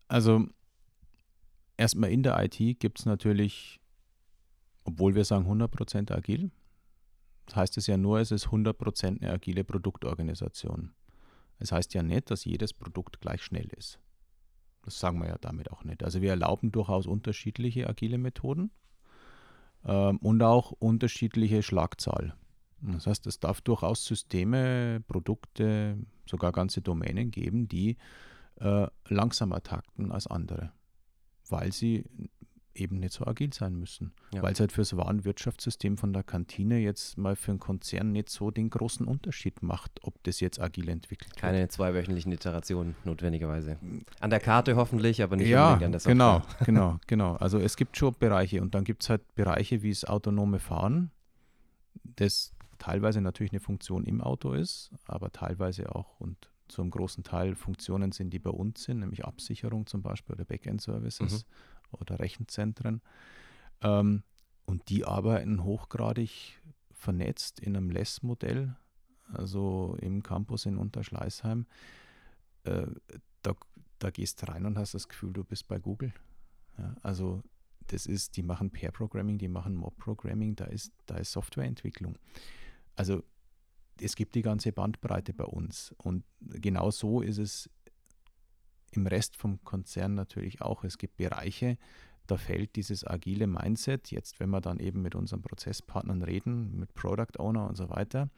Also erstmal in der IT gibt es natürlich, obwohl wir sagen 100% agil, das heißt es ja nur, es ist 100% eine agile Produktorganisation. Es heißt ja nicht, dass jedes Produkt gleich schnell ist. Das sagen wir ja damit auch nicht. Also wir erlauben durchaus unterschiedliche agile Methoden ähm, und auch unterschiedliche Schlagzahl. Das heißt, es darf durchaus Systeme, Produkte, sogar ganze Domänen geben, die äh, langsamer takten als andere, weil sie eben nicht so agil sein müssen. Ja. Weil es halt fürs Warenwirtschaftssystem von der Kantine jetzt mal für einen Konzern nicht so den großen Unterschied macht, ob das jetzt agil entwickelt Keine wird. Keine zweiwöchentlichen Iterationen notwendigerweise. An der Karte hoffentlich, aber nicht ja, an der Software. Genau, genau, genau. Also es gibt schon Bereiche und dann gibt es halt Bereiche wie das autonome Fahren, das teilweise natürlich eine Funktion im Auto ist, aber teilweise auch und zum großen Teil Funktionen sind, die bei uns sind, nämlich Absicherung zum Beispiel oder Backend-Services mhm. oder Rechenzentren. Ähm, und die arbeiten hochgradig vernetzt in einem LESS-Modell, also im Campus in Unterschleißheim. Äh, da, da gehst du rein und hast das Gefühl, du bist bei Google. Ja, also das ist, die machen Pair-Programming, die machen Mob-Programming, da ist, da ist Softwareentwicklung. Also es gibt die ganze Bandbreite bei uns. Und genau so ist es im Rest vom Konzern natürlich auch. Es gibt Bereiche, da fällt dieses agile Mindset, jetzt wenn wir dann eben mit unseren Prozesspartnern reden, mit Product Owner und so weiter,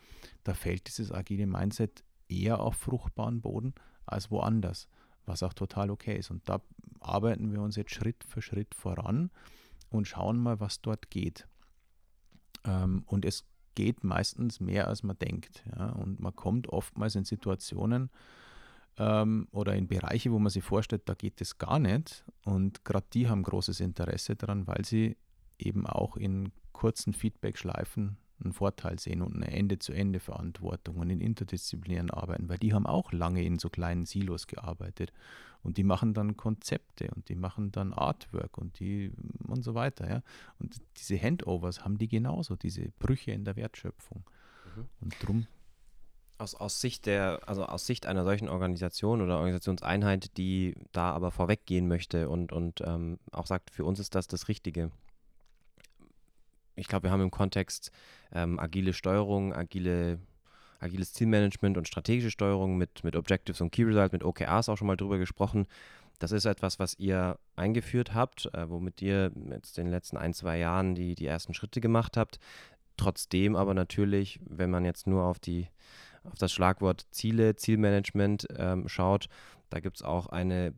da fällt dieses agile Mindset eher auf fruchtbaren Boden als woanders, was auch total okay ist. Und da arbeiten wir uns jetzt Schritt für Schritt voran und schauen mal, was dort geht. Ähm, und es geht meistens mehr, als man denkt. Ja? Und man kommt oftmals in Situationen ähm, oder in Bereiche, wo man sich vorstellt, da geht es gar nicht. Und gerade die haben großes Interesse daran, weil sie eben auch in kurzen Feedback-Schleifen einen Vorteil sehen und eine Ende-zu-Ende-Verantwortung und in interdisziplinären Arbeiten, weil die haben auch lange in so kleinen Silos gearbeitet und die machen dann Konzepte und die machen dann Artwork und die und so weiter, ja. Und diese Handovers haben die genauso, diese Brüche in der Wertschöpfung. Mhm. Und drum aus, aus Sicht der, also aus Sicht einer solchen Organisation oder Organisationseinheit, die da aber vorweggehen möchte und, und ähm, auch sagt, für uns ist das das Richtige ich glaube, wir haben im Kontext ähm, agile Steuerung, agile, agiles Zielmanagement und strategische Steuerung mit, mit Objectives und Key Results, mit OKRs auch schon mal drüber gesprochen. Das ist etwas, was ihr eingeführt habt, äh, womit ihr jetzt in den letzten ein, zwei Jahren die, die ersten Schritte gemacht habt. Trotzdem aber natürlich, wenn man jetzt nur auf, die, auf das Schlagwort Ziele, Zielmanagement ähm, schaut, da gibt es auch eine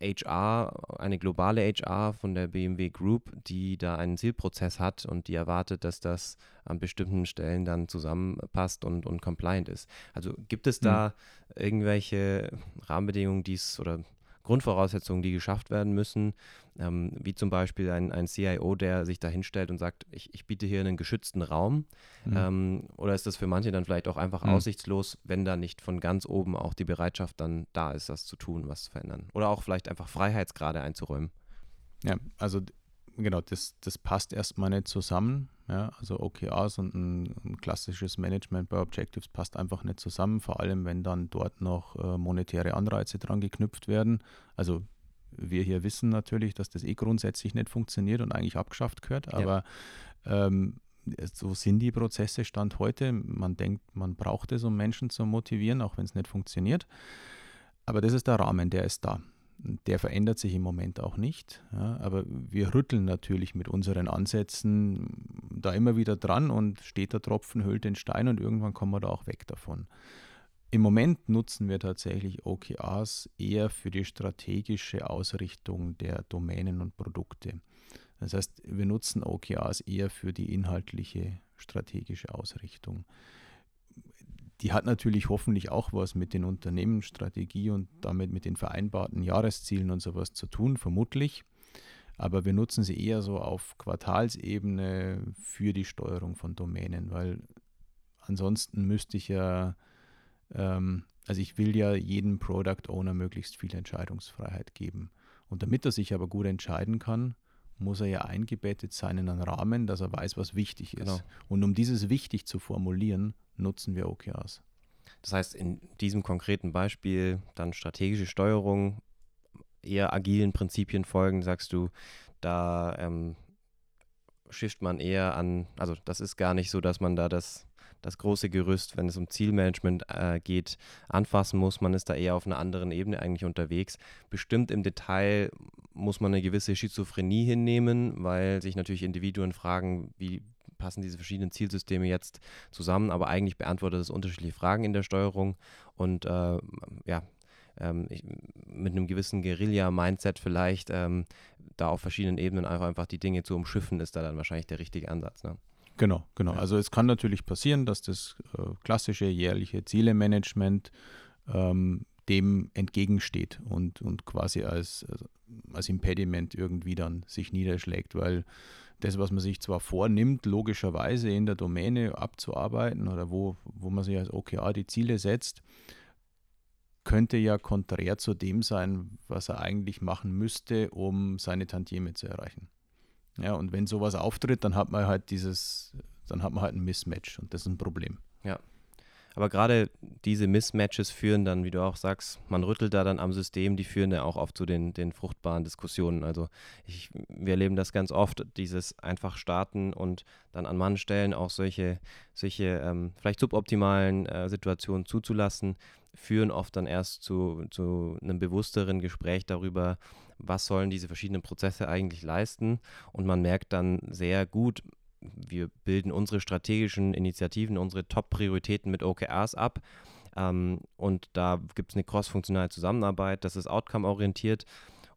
HR, eine globale HR von der BMW Group, die da einen Zielprozess hat und die erwartet, dass das an bestimmten Stellen dann zusammenpasst und, und compliant ist. Also gibt es da mhm. irgendwelche Rahmenbedingungen, die es oder Grundvoraussetzungen, die geschafft werden müssen, ähm, wie zum Beispiel ein, ein CIO, der sich da hinstellt und sagt, ich, ich biete hier einen geschützten Raum? Mhm. Ähm, oder ist das für manche dann vielleicht auch einfach mhm. aussichtslos, wenn da nicht von ganz oben auch die Bereitschaft dann da ist, das zu tun, was zu verändern? Oder auch vielleicht einfach Freiheitsgrade einzuräumen? Ja, also genau, das, das passt erstmal nicht zusammen. Ja, also OKRs und ein, ein, klassisches Management bei Objectives passt einfach nicht zusammen, vor allem wenn dann dort noch äh, monetäre Anreize dran geknüpft werden. Also wir hier wissen natürlich, dass das eh grundsätzlich nicht funktioniert und eigentlich abgeschafft gehört, aber ja. ähm, so sind die Prozesse Stand heute. Man denkt, man braucht es, um Menschen zu motivieren, auch wenn es nicht funktioniert. Aber das ist der Rahmen, der ist da. Der verändert sich im Moment auch nicht. Ja, aber wir rütteln natürlich mit unseren Ansätzen da immer wieder dran und steht der Tropfen, hüllt den Stein und irgendwann kommen wir da auch weg davon. Im Moment nutzen wir tatsächlich OKRs eher für die strategische Ausrichtung der Domänen und Produkte. Das heißt, wir nutzen OKRs eher für die inhaltliche strategische Ausrichtung die hat natürlich hoffentlich auch was mit den Unternehmensstrategie und damit mit den vereinbarten Jahreszielen und sowas zu tun, vermutlich. Aber wir nutzen sie eher so auf Quartalsebene für die Steuerung von Domänen, weil ansonsten müsste ich ja ähm, also ich will ja jedem Product Owner möglichst viel Entscheidungsfreiheit geben. Und damit er sich aber gut entscheiden kann, muss er ja eingebettet sein in einen Rahmen, dass er weiß, was wichtig ist. Genau. Und um dieses wichtig zu formulieren, nutzen wir OKRs. Das heißt, in diesem konkreten Beispiel dann strategische Steuerung, eher agilen Prinzipien folgen, sagst du, da ähm, schifft man eher an, also das ist gar nicht so, dass man da das, das große Gerüst, wenn es um Zielmanagement äh, geht, anfassen muss. Man ist da eher auf einer anderen Ebene eigentlich unterwegs. Bestimmt im Detail muss man eine gewisse Schizophrenie hinnehmen, weil sich natürlich Individuen fragen, wie passen diese verschiedenen Zielsysteme jetzt zusammen, aber eigentlich beantwortet es unterschiedliche Fragen in der Steuerung und äh, ja, ähm, ich, mit einem gewissen Guerilla-Mindset vielleicht ähm, da auf verschiedenen Ebenen einfach, einfach die Dinge zu umschiffen, ist da dann wahrscheinlich der richtige Ansatz. Ne? Genau, genau. Ja. Also es kann natürlich passieren, dass das äh, klassische jährliche Zielemanagement ähm, dem entgegensteht und, und quasi als, als Impediment irgendwie dann sich niederschlägt, weil das, was man sich zwar vornimmt, logischerweise in der Domäne abzuarbeiten oder wo, wo man sich als OKR die Ziele setzt, könnte ja konträr zu dem sein, was er eigentlich machen müsste, um seine Tantieme zu erreichen. Ja, und wenn sowas auftritt, dann hat man halt dieses, dann hat man halt ein Mismatch und das ist ein Problem. Ja. Aber gerade diese Mismatches führen dann, wie du auch sagst, man rüttelt da dann am System, die führen ja auch oft zu den, den fruchtbaren Diskussionen. Also ich, wir erleben das ganz oft, dieses einfach starten und dann an Mann stellen, auch solche, solche ähm, vielleicht suboptimalen äh, Situationen zuzulassen, führen oft dann erst zu, zu einem bewussteren Gespräch darüber, was sollen diese verschiedenen Prozesse eigentlich leisten. Und man merkt dann sehr gut, wir bilden unsere strategischen Initiativen, unsere Top-Prioritäten mit OKRs ab. Ähm, und da gibt es eine cross-funktionale Zusammenarbeit, das ist outcome-orientiert.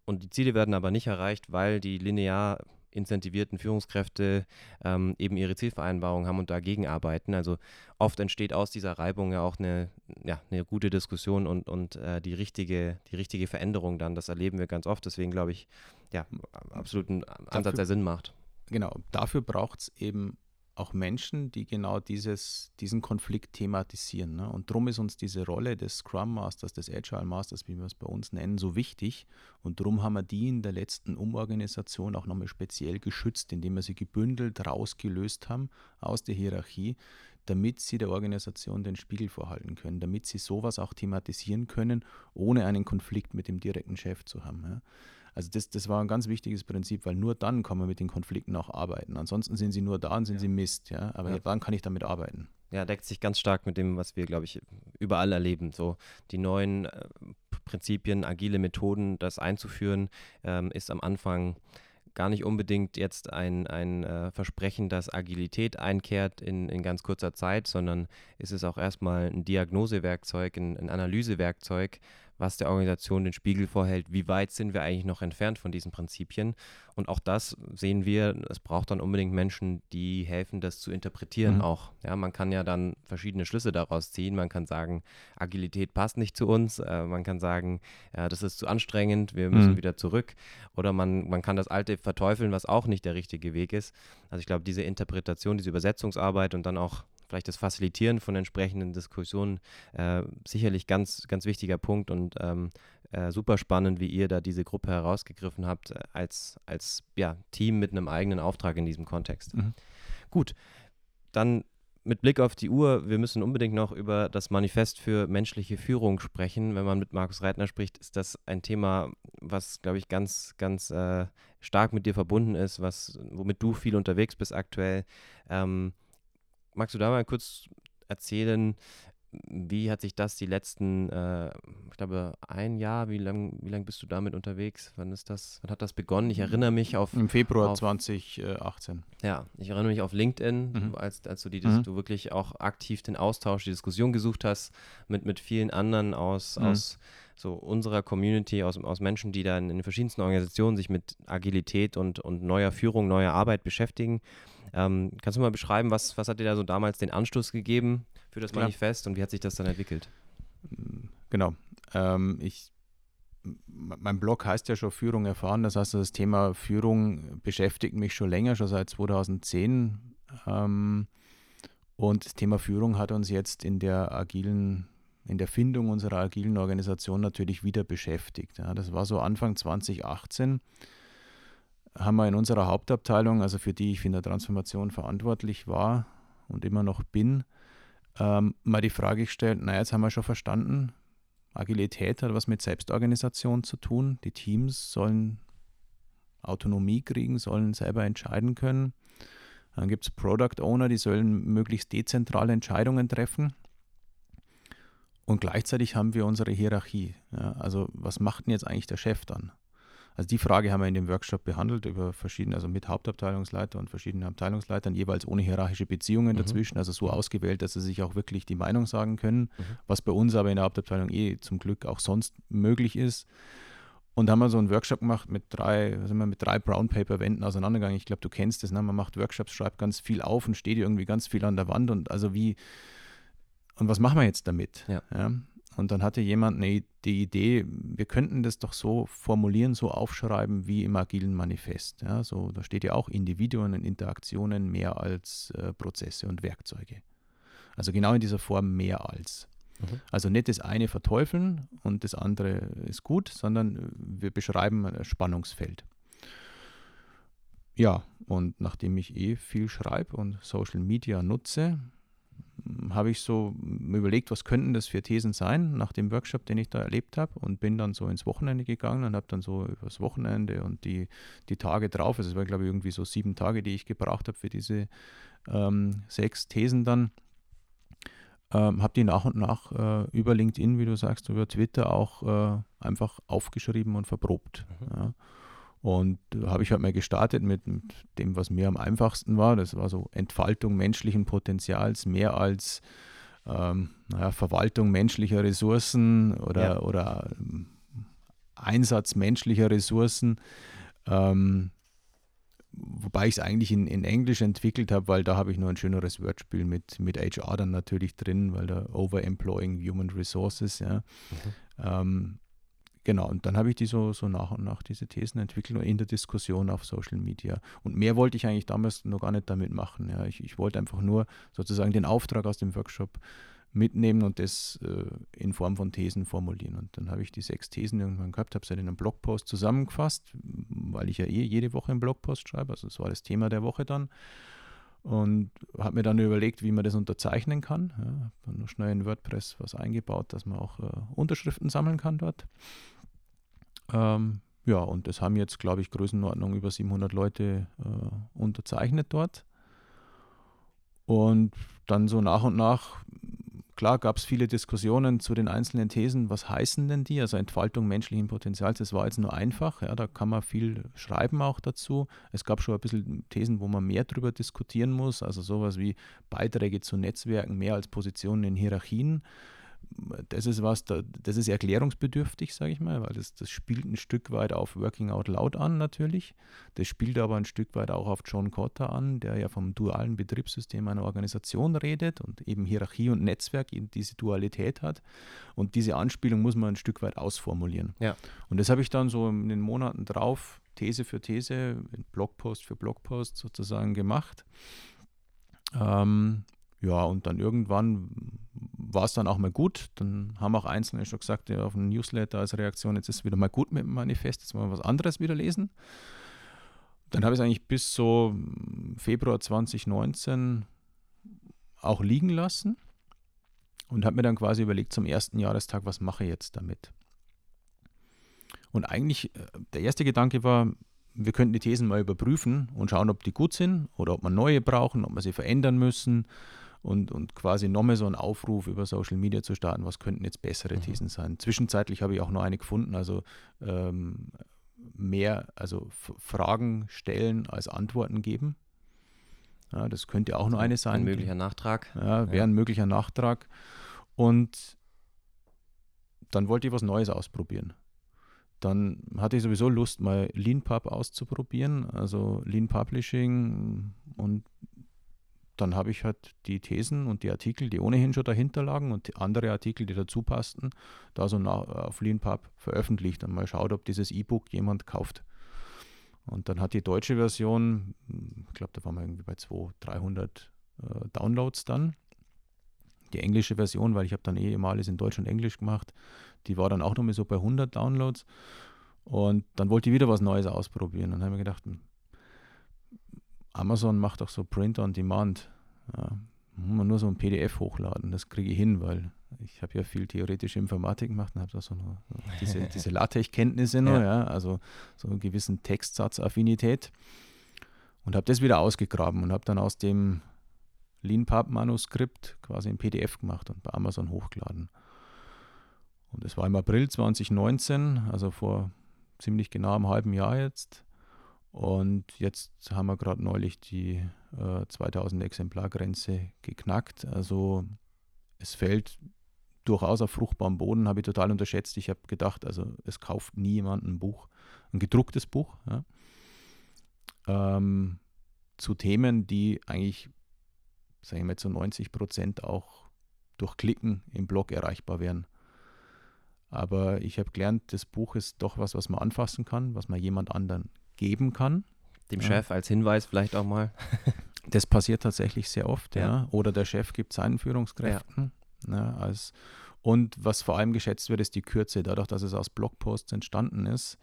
Und die Ziele werden aber nicht erreicht, weil die linear incentivierten Führungskräfte ähm, eben ihre Zielvereinbarung haben und dagegen arbeiten. Also oft entsteht aus dieser Reibung ja auch eine, ja, eine gute Diskussion und, und äh, die, richtige, die richtige Veränderung dann. Das erleben wir ganz oft. Deswegen glaube ich, ja, absolut ein Ansatz, der Sinn macht genau, dafür braucht es eben auch Menschen, die genau dieses, diesen Konflikt thematisieren. Ne? Und darum ist uns diese Rolle des Scrum Masters, des Agile Masters, wie wir es bei uns nennen, so wichtig. Und darum haben wir die in der letzten Umorganisation auch nochmal speziell geschützt, indem wir sie gebündelt rausgelöst haben aus der Hierarchie, damit sie der Organisation den Spiegel vorhalten können, damit sie sowas auch thematisieren können, ohne einen Konflikt mit dem direkten Chef zu haben. Ja? Also das, das war ein ganz wichtiges Prinzip, weil nur dann kann man mit den Konflikten auch arbeiten. Ansonsten sind sie nur da und sind ja. sie Mist, ja. Aber ja. dann kann ich damit arbeiten. Ja, deckt sich ganz stark mit dem, was wir, glaube ich, überall erleben. So die neuen äh, Prinzipien, agile Methoden, das einzuführen, ähm, ist am Anfang gar nicht unbedingt jetzt ein, ein äh, Versprechen, dass Agilität einkehrt in, in ganz kurzer Zeit, sondern ist es auch erstmal ein Diagnosewerkzeug, ein, ein Analysewerkzeug, was der Organisation den Spiegel vorhält, wie weit sind wir eigentlich noch entfernt von diesen Prinzipien. Und auch das sehen wir, es braucht dann unbedingt Menschen, die helfen, das zu interpretieren mhm. auch. Ja, man kann ja dann verschiedene Schlüsse daraus ziehen. Man kann sagen, Agilität passt nicht zu uns. Äh, man kann sagen, äh, das ist zu anstrengend, wir müssen mhm. wieder zurück. Oder man, man kann das Alte verteufeln, was auch nicht der richtige Weg ist. Also ich glaube, diese Interpretation, diese Übersetzungsarbeit und dann auch vielleicht das Facilitieren von entsprechenden Diskussionen äh, sicherlich ganz, ganz wichtiger Punkt und ähm, äh, super spannend, wie ihr da diese Gruppe herausgegriffen habt, äh, als, als ja, Team mit einem eigenen Auftrag in diesem Kontext. Mhm. Gut, dann mit Blick auf die Uhr, wir müssen unbedingt noch über das Manifest für menschliche Führung sprechen. Wenn man mit Markus Reitner spricht, ist das ein Thema, was, glaube ich, ganz, ganz äh, stark mit dir verbunden ist, was, womit du viel unterwegs bist aktuell. Ähm, magst du da mal kurz erzählen, wie hat sich das die letzten, äh, ich glaube, ein Jahr, wie lange wie lang bist du damit unterwegs? Wann ist das, wann hat das begonnen? Ich erinnere mich auf. Im Februar auf, 2018. Ja, ich erinnere mich auf LinkedIn, mhm. als, als du, die, mhm. du wirklich auch aktiv den Austausch, die Diskussion gesucht hast mit, mit vielen anderen aus, mhm. aus so unserer Community, aus, aus Menschen, die dann in verschiedensten Organisationen sich mit Agilität und, und neuer Führung, neuer Arbeit beschäftigen. Ähm, kannst du mal beschreiben, was, was hat dir da so damals den Anstoß gegeben für das Manifest und wie hat sich das dann entwickelt? Genau. Ähm, ich, mein Blog heißt ja schon Führung erfahren. Das heißt, das Thema Führung beschäftigt mich schon länger, schon seit 2010. Ähm, und das Thema Führung hat uns jetzt in der agilen in der Findung unserer agilen Organisation natürlich wieder beschäftigt. Das war so Anfang 2018 haben wir in unserer Hauptabteilung, also für die ich in der Transformation verantwortlich war und immer noch bin, ähm, mal die Frage gestellt, naja, jetzt haben wir schon verstanden, Agilität hat was mit Selbstorganisation zu tun. Die Teams sollen Autonomie kriegen, sollen selber entscheiden können. Dann gibt es Product Owner, die sollen möglichst dezentrale Entscheidungen treffen. Und gleichzeitig haben wir unsere Hierarchie. Ja, also was macht denn jetzt eigentlich der Chef dann? Also die Frage haben wir in dem Workshop behandelt über verschiedene, also mit Hauptabteilungsleiter und verschiedenen Abteilungsleitern, jeweils ohne hierarchische Beziehungen mhm. dazwischen, also so ausgewählt, dass sie sich auch wirklich die Meinung sagen können, mhm. was bei uns aber in der Hauptabteilung eh zum Glück auch sonst möglich ist. Und haben wir so einen Workshop gemacht mit drei, sind wir mit drei Brown Paper Wänden auseinandergegangen. Ich glaube, du kennst das, ne? man macht Workshops, schreibt ganz viel auf und steht irgendwie ganz viel an der Wand und also wie, und was machen wir jetzt damit? Ja. ja? Und dann hatte jemand eine, die Idee, wir könnten das doch so formulieren, so aufschreiben wie im agilen Manifest. Ja, so, da steht ja auch Individuen und Interaktionen mehr als äh, Prozesse und Werkzeuge. Also genau in dieser Form mehr als. Mhm. Also nicht das eine verteufeln und das andere ist gut, sondern wir beschreiben ein Spannungsfeld. Ja, und nachdem ich eh viel schreibe und Social Media nutze, habe ich so überlegt, was könnten das für Thesen sein nach dem Workshop, den ich da erlebt habe und bin dann so ins Wochenende gegangen und habe dann so übers Wochenende und die, die Tage drauf, also es war glaube ich irgendwie so sieben Tage, die ich gebraucht habe für diese ähm, sechs Thesen dann, ähm, habe die nach und nach äh, über LinkedIn, wie du sagst, über Twitter auch äh, einfach aufgeschrieben und verprobt. Mhm. Ja. Und da habe ich halt mal gestartet mit, mit, dem, was mir am einfachsten war. Das war so Entfaltung menschlichen Potenzials, mehr als ähm, naja, Verwaltung menschlicher Ressourcen oder, ja. oder ähm, Einsatz menschlicher Ressourcen. Ähm, wobei ich es eigentlich in, in Englisch entwickelt habe, weil da habe ich nur ein schöneres Wordspiel mit, mit HR dann natürlich drin, weil da Overemploying Human Resources, ja. Mhm. Ähm, Genau, und dann habe ich die so, so nach und nach diese Thesen entwickelt in der Diskussion auf Social Media. Und mehr wollte ich eigentlich damals noch gar nicht damit machen. Ja. Ich, ich wollte einfach nur sozusagen den Auftrag aus dem Workshop mitnehmen und das äh, in Form von Thesen formulieren. Und dann habe ich die sechs Thesen irgendwann gehabt, habe sie in einem Blogpost zusammengefasst, weil ich ja eh jede Woche einen Blogpost schreibe. Also das war das Thema der Woche dann. Und habe mir dann überlegt, wie man das unterzeichnen kann. Ja, habe dann noch schnell in WordPress was eingebaut, dass man auch äh, Unterschriften sammeln kann dort. Ähm, ja, und das haben jetzt, glaube ich, Größenordnung über 700 Leute äh, unterzeichnet dort. Und dann so nach und nach, klar, gab es viele Diskussionen zu den einzelnen Thesen. Was heißen denn die? Also Entfaltung menschlichen Potenzials, das war jetzt nur einfach. Ja, da kann man viel schreiben auch dazu. Es gab schon ein bisschen Thesen, wo man mehr darüber diskutieren muss. Also sowas wie Beiträge zu Netzwerken mehr als Positionen in Hierarchien das ist was, das ist erklärungsbedürftig, sage ich mal, weil das, das spielt ein Stück weit auf Working Out Loud an natürlich. Das spielt aber ein Stück weit auch auf John Cotter an, der ja vom dualen Betriebssystem einer Organisation redet und eben Hierarchie und Netzwerk eben diese Dualität hat. Und diese Anspielung muss man ein Stück weit ausformulieren. Ja. Und das habe ich dann so in den Monaten drauf, These für These, Blogpost für Blogpost sozusagen gemacht. Ähm, ja, und dann irgendwann war es dann auch mal gut. Dann haben auch Einzelne schon gesagt, ja, auf dem Newsletter als Reaktion, jetzt ist es wieder mal gut mit dem Manifest, jetzt wollen wir was anderes wieder lesen. Dann habe ich es eigentlich bis so Februar 2019 auch liegen lassen und habe mir dann quasi überlegt zum ersten Jahrestag, was mache ich jetzt damit? Und eigentlich, äh, der erste Gedanke war, wir könnten die Thesen mal überprüfen und schauen, ob die gut sind oder ob wir neue brauchen, ob wir sie verändern müssen und, und quasi nochmal so einen Aufruf über Social Media zu starten, was könnten jetzt bessere mhm. Thesen sein. Zwischenzeitlich habe ich auch noch eine gefunden, also ähm, mehr, also Fragen stellen als Antworten geben. Ja, das könnte auch noch eine sein. Ein möglicher Nachtrag. Ja, wäre ja. ein möglicher Nachtrag. Und dann wollte ich was Neues ausprobieren. Dann hatte ich sowieso Lust, mal LeanPub auszuprobieren, also Lean Publishing und dann habe ich halt die Thesen und die Artikel, die ohnehin schon dahinter lagen und andere Artikel, die dazu passten, da so nach, auf LeanPub veröffentlicht und mal schaut, ob dieses E-Book jemand kauft. Und dann hat die deutsche Version, ich glaube, da waren wir irgendwie bei 200, 300 äh, Downloads dann. die englische Version, weil ich habe dann eh immer alles in Deutsch und Englisch gemacht. Die war dann auch noch mal so bei 100 Downloads. Und dann wollte ich wieder was Neues ausprobieren. Und dann habe mir gedacht, hm, Amazon macht doch so Print on Demand. Ja, man nur so ein PDF hochladen, das kriege ich hin, weil ich habe ja viel theoretische Informatik gemacht und habe da so noch, diese, diese LaTeX-Kenntnisse noch, ja. ja. also so einen gewissen Textsatzaffinität und habe das wieder ausgegraben und habe dann aus dem LeanPub-Manuskript quasi ein PDF gemacht und bei Amazon hochgeladen. Und es war im April 2019, also vor ziemlich genau einem halben Jahr jetzt. Und jetzt haben wir gerade neulich die äh, 2000 Exemplargrenze geknackt. Also es fällt durchaus auf fruchtbarem Boden, habe ich total unterschätzt. Ich habe gedacht, also es kauft nie jemand ein Buch, ein gedrucktes Buch, ja, ähm, zu Themen, die eigentlich, sage ich mal, zu 90 Prozent auch durch Klicken im Blog erreichbar wären. Aber ich habe gelernt, das Buch ist doch was, was man anfassen kann, was man jemand anderen geben kann. Dem ja. Chef als Hinweis vielleicht auch mal. das passiert tatsächlich sehr oft, ja. ja. Oder der Chef gibt seinen Führungskräften. Ja. ja. als, und was vor allem geschätzt wird, ist die Kürze. Dadurch, dass es aus Blogposts entstanden ist,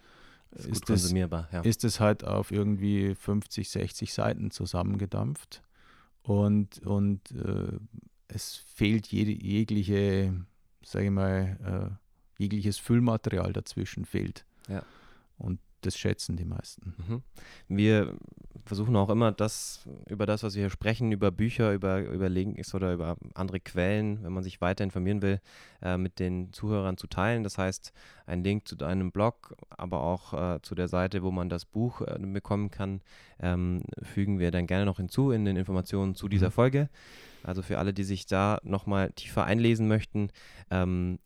ist, ist, es, ist es halt auf irgendwie 50, 60 Seiten zusammengedampft. Und, und äh, es fehlt jede, jegliche, sage ich mal, äh, jegliches Füllmaterial dazwischen fehlt. Ja. Und das schätzen die meisten. Mhm. Wir versuchen auch immer das, über das, was wir hier sprechen, über Bücher, über, über Links oder über andere Quellen, wenn man sich weiter informieren will, äh, mit den Zuhörern zu teilen. Das heißt, ein Link zu deinem Blog, aber auch äh, zu der Seite, wo man das Buch äh, bekommen kann, ähm, fügen wir dann gerne noch hinzu in den Informationen zu dieser mhm. Folge. Also für alle, die sich da nochmal tiefer einlesen möchten, ähm,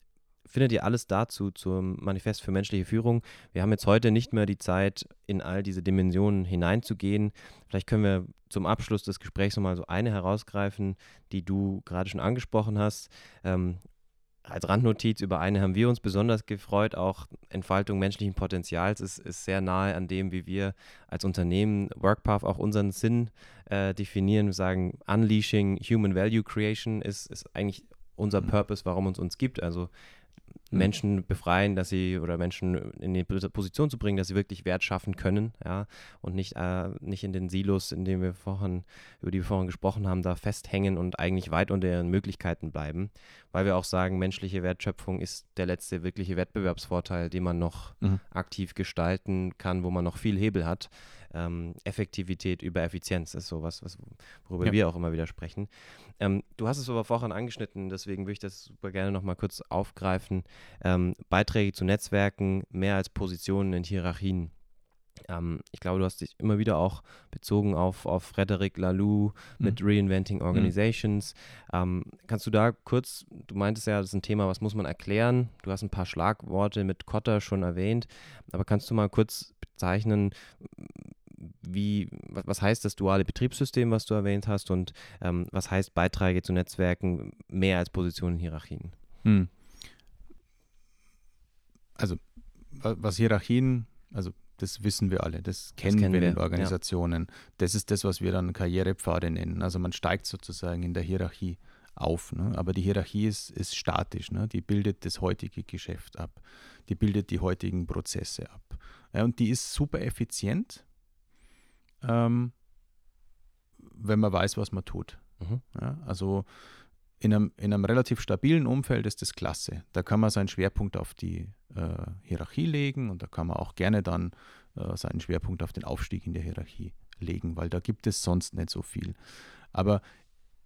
findet ihr alles dazu zum Manifest für menschliche Führung. Wir haben jetzt heute nicht mehr die Zeit, in all diese Dimensionen hineinzugehen. Vielleicht können wir zum Abschluss des Gesprächs nochmal so eine herausgreifen, die du gerade schon angesprochen hast. Ähm, als Randnotiz über eine haben wir uns besonders gefreut. Auch Entfaltung menschlichen Potenzials ist, ist sehr nahe an dem, wie wir als Unternehmen WorkPath auch unseren Sinn äh, definieren. Wir sagen, Unleashing Human Value Creation ist, ist eigentlich unser mhm. Purpose, warum es uns gibt. Also. Menschen befreien, dass sie oder Menschen in die Position zu bringen, dass sie wirklich Wert schaffen können, ja, und nicht, äh, nicht in den Silos, in denen wir vorhin, über die wir vorhin gesprochen haben, da festhängen und eigentlich weit unter ihren Möglichkeiten bleiben. Weil wir auch sagen, menschliche Wertschöpfung ist der letzte wirkliche Wettbewerbsvorteil, den man noch mhm. aktiv gestalten kann, wo man noch viel Hebel hat. Ähm, Effektivität über Effizienz ist sowas, was, worüber ja. wir auch immer wieder sprechen. Ähm, du hast es aber vorhin angeschnitten, deswegen würde ich das super gerne nochmal kurz aufgreifen. Ähm, Beiträge zu Netzwerken mehr als Positionen in Hierarchien. Ähm, ich glaube, du hast dich immer wieder auch bezogen auf, auf Frederic Laloux mit mhm. Reinventing Organizations. Mhm. Kannst du da kurz, du meintest ja, das ist ein Thema, was muss man erklären? Du hast ein paar Schlagworte mit Kotter schon erwähnt, aber kannst du mal kurz bezeichnen, wie, was heißt das duale Betriebssystem, was du erwähnt hast, und ähm, was heißt Beiträge zu Netzwerken mehr als Positionen in Hierarchien? Hm. Also, was Hierarchien, also das wissen wir alle, das kennen, das kennen wir, wir in Organisationen. Ja. Das ist das, was wir dann Karrierepfade nennen. Also man steigt sozusagen in der Hierarchie auf. Ne? Aber die Hierarchie ist, ist statisch, ne? die bildet das heutige Geschäft ab, die bildet die heutigen Prozesse ab. Ja, und die ist super effizient, ähm, wenn man weiß, was man tut. Mhm. Ja, also in einem, in einem relativ stabilen Umfeld ist das klasse. Da kann man seinen Schwerpunkt auf die äh, Hierarchie legen und da kann man auch gerne dann äh, seinen Schwerpunkt auf den Aufstieg in der Hierarchie legen, weil da gibt es sonst nicht so viel. Aber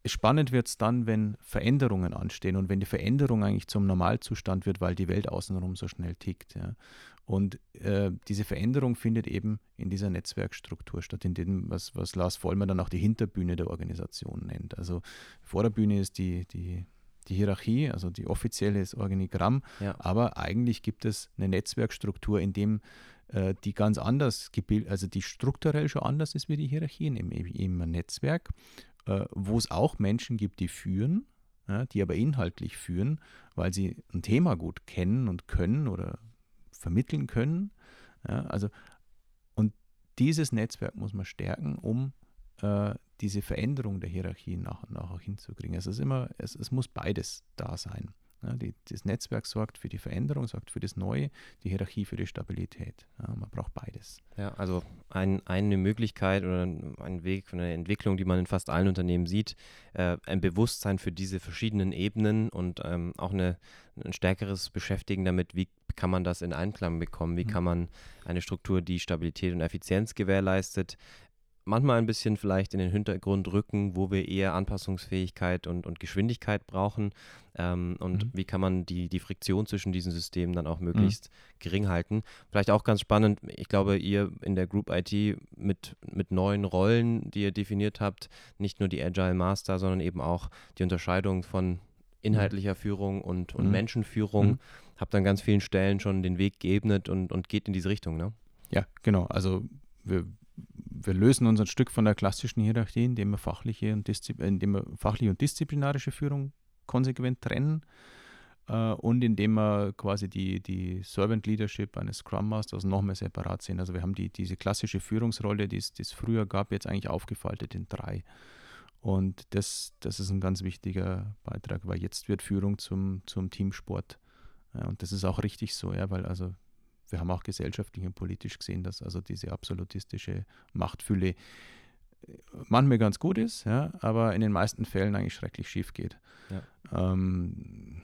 spannend wird es dann, wenn Veränderungen anstehen und wenn die Veränderung eigentlich zum Normalzustand wird, weil die Welt außenrum so schnell tickt. Ja. Und äh, diese Veränderung findet eben in dieser Netzwerkstruktur statt, in dem, was, was Lars Vollmer dann auch die Hinterbühne der Organisation nennt. Also Vorderbühne ist die, die, die Hierarchie, also die offizielle ist Organigramm, ja. aber eigentlich gibt es eine Netzwerkstruktur, in dem äh, die ganz anders gebildet, also die strukturell schon anders ist wie die Hierarchien im, im Netzwerk, wo es auch Menschen gibt, die führen, die aber inhaltlich führen, weil sie ein Thema gut kennen und können oder vermitteln können. Also, und dieses Netzwerk muss man stärken, um äh, diese Veränderung der Hierarchie nach und nach auch hinzukriegen. Es, ist immer, es, es muss beides da sein. Ja, die, das Netzwerk sorgt für die Veränderung, sorgt für das Neue, die Hierarchie für die Stabilität. Ja, man braucht beides. Ja, also ein, eine Möglichkeit oder ein Weg, eine Entwicklung, die man in fast allen Unternehmen sieht, äh, ein Bewusstsein für diese verschiedenen Ebenen und ähm, auch eine, ein stärkeres Beschäftigen damit, wie kann man das in Einklang bekommen, wie mhm. kann man eine Struktur, die Stabilität und Effizienz gewährleistet, manchmal ein bisschen vielleicht in den Hintergrund rücken, wo wir eher Anpassungsfähigkeit und, und Geschwindigkeit brauchen ähm, und mhm. wie kann man die, die Friktion zwischen diesen Systemen dann auch möglichst mhm. gering halten. Vielleicht auch ganz spannend, ich glaube, ihr in der Group IT mit, mit neuen Rollen, die ihr definiert habt, nicht nur die Agile Master, sondern eben auch die Unterscheidung von inhaltlicher mhm. Führung und, und mhm. Menschenführung, mhm. habt an ganz vielen Stellen schon den Weg geebnet und, und geht in diese Richtung, ne? Ja, genau. Also wir wir lösen uns ein Stück von der klassischen Hierarchie, indem wir fachliche und, indem wir fachliche und disziplinarische Führung konsequent trennen äh, und indem wir quasi die, die Servant Leadership eines Scrum Masters noch mehr separat sehen. Also wir haben die, diese klassische Führungsrolle, die es früher gab, jetzt eigentlich aufgefaltet in drei. Und das, das ist ein ganz wichtiger Beitrag, weil jetzt wird Führung zum, zum Teamsport. Ja, und das ist auch richtig so, ja, weil also wir haben auch gesellschaftlich und politisch gesehen, dass also diese absolutistische Machtfülle äh, manchmal ganz gut ist, ja, aber in den meisten Fällen eigentlich schrecklich schief geht. Ja. Ähm,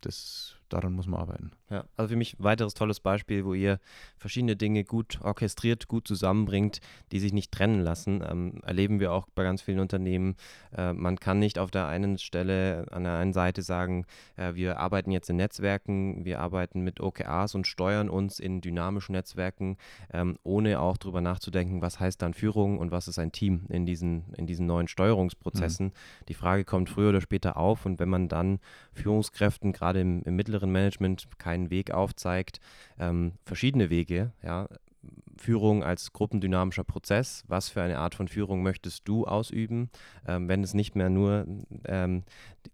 das, daran muss man arbeiten. Ja, also für mich ein weiteres tolles Beispiel, wo ihr verschiedene Dinge gut orchestriert, gut zusammenbringt, die sich nicht trennen lassen. Ähm, erleben wir auch bei ganz vielen Unternehmen. Äh, man kann nicht auf der einen Stelle, an der einen Seite sagen, äh, wir arbeiten jetzt in Netzwerken, wir arbeiten mit OKRs und steuern uns in dynamischen Netzwerken, ähm, ohne auch darüber nachzudenken, was heißt dann Führung und was ist ein Team in diesen, in diesen neuen Steuerungsprozessen. Mhm. Die Frage kommt früher oder später auf und wenn man dann Führungskräften gerade im, im mittleren Management keinen Weg aufzeigt, ähm, verschiedene Wege, ja, Führung als gruppendynamischer Prozess. Was für eine Art von Führung möchtest du ausüben, ähm, wenn es nicht mehr nur ähm,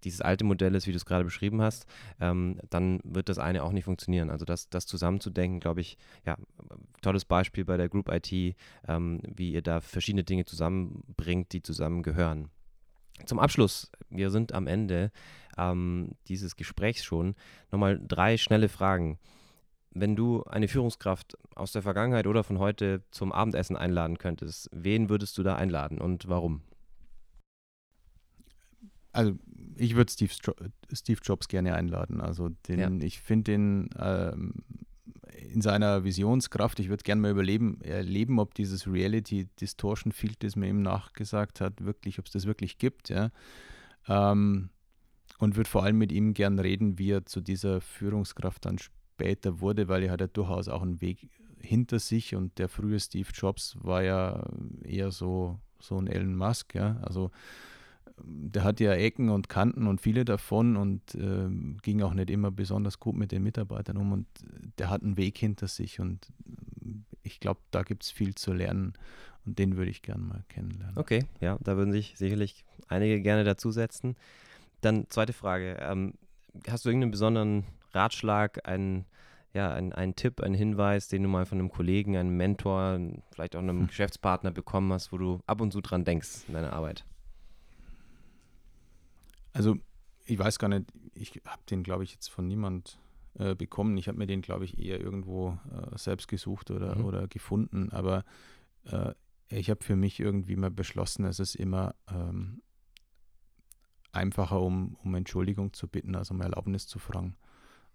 dieses alte Modell ist, wie du es gerade beschrieben hast, ähm, dann wird das eine auch nicht funktionieren. Also das, das zusammenzudenken, glaube ich, ja, tolles Beispiel bei der Group IT, ähm, wie ihr da verschiedene Dinge zusammenbringt, die zusammengehören. Zum Abschluss, wir sind am Ende ähm, dieses Gesprächs schon. Nochmal drei schnelle Fragen. Wenn du eine Führungskraft aus der Vergangenheit oder von heute zum Abendessen einladen könntest, wen würdest du da einladen und warum? Also ich würde Steve, Steve, Jobs gerne einladen. Also den, ja. ich finde den ähm, in seiner Visionskraft, ich würde gerne mal überleben, erleben, ob dieses Reality Distortion Field, das mir eben nachgesagt hat, wirklich, ob es das wirklich gibt. Ja. Ähm, und würde vor allem mit ihm gern reden, wie er zu dieser Führungskraft dann später wurde, weil er hat ja durchaus auch einen Weg hinter sich und der frühe Steve Jobs war ja eher so, so ein Elon Musk, ja, also der hat ja Ecken und Kanten und viele davon und äh, ging auch nicht immer besonders gut mit den Mitarbeitern um und der hat einen Weg hinter sich und ich glaube, da gibt es viel zu lernen und den würde ich gerne mal kennenlernen. Okay, ja, da würden sich sicherlich einige gerne dazusetzen. Dann zweite Frage. Ähm, hast du irgendeinen besonderen Ratschlag, einen, ja, einen, einen Tipp, einen Hinweis, den du mal von einem Kollegen, einem Mentor, vielleicht auch einem hm. Geschäftspartner bekommen hast, wo du ab und zu dran denkst in deiner Arbeit? Also ich weiß gar nicht, ich habe den, glaube ich, jetzt von niemand äh, bekommen. Ich habe mir den, glaube ich, eher irgendwo äh, selbst gesucht oder, mhm. oder gefunden. Aber äh, ich habe für mich irgendwie mal beschlossen, es ist immer ähm, einfacher, um, um Entschuldigung zu bitten, als um Erlaubnis zu fragen.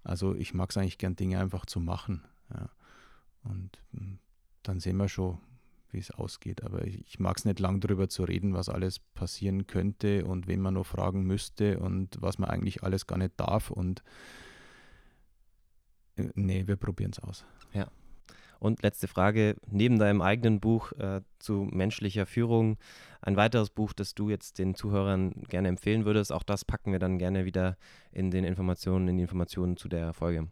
Also ich mag es eigentlich gern, Dinge einfach zu machen. Ja. Und hm, dann sehen wir schon, wie es ausgeht. Aber ich, ich mag es nicht lang darüber zu reden, was alles passieren könnte und wen man noch fragen müsste und was man eigentlich alles gar nicht darf. Und äh, nee, wir probieren es aus. Ja. Und letzte Frage, neben deinem eigenen Buch äh, zu menschlicher Führung, ein weiteres Buch, das du jetzt den Zuhörern gerne empfehlen würdest, auch das packen wir dann gerne wieder in den Informationen, in die Informationen zu der Folge.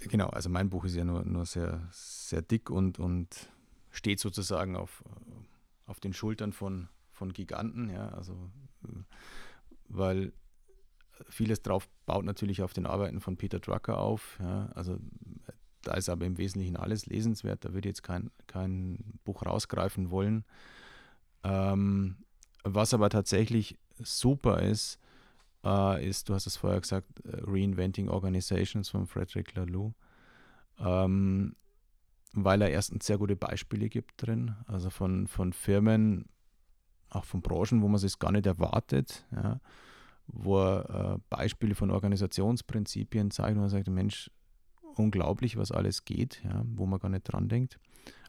Genau, also mein Buch ist ja nur, nur sehr, sehr dick und, und steht sozusagen auf, auf den Schultern von, von Giganten, ja, also weil vieles drauf baut natürlich auf den Arbeiten von Peter Drucker auf, ja, also da ist aber im Wesentlichen alles lesenswert. Da würde ich jetzt kein, kein Buch rausgreifen wollen. Ähm, was aber tatsächlich super ist, äh, ist, du hast es vorher gesagt, äh, Reinventing Organizations von Frederick Laloux, ähm, weil er erstens sehr gute Beispiele gibt drin, also von, von Firmen, auch von Branchen, wo man es gar nicht erwartet, ja, wo er äh, Beispiele von Organisationsprinzipien zeigt und er sagt, Mensch, unglaublich, was alles geht, ja, wo man gar nicht dran denkt.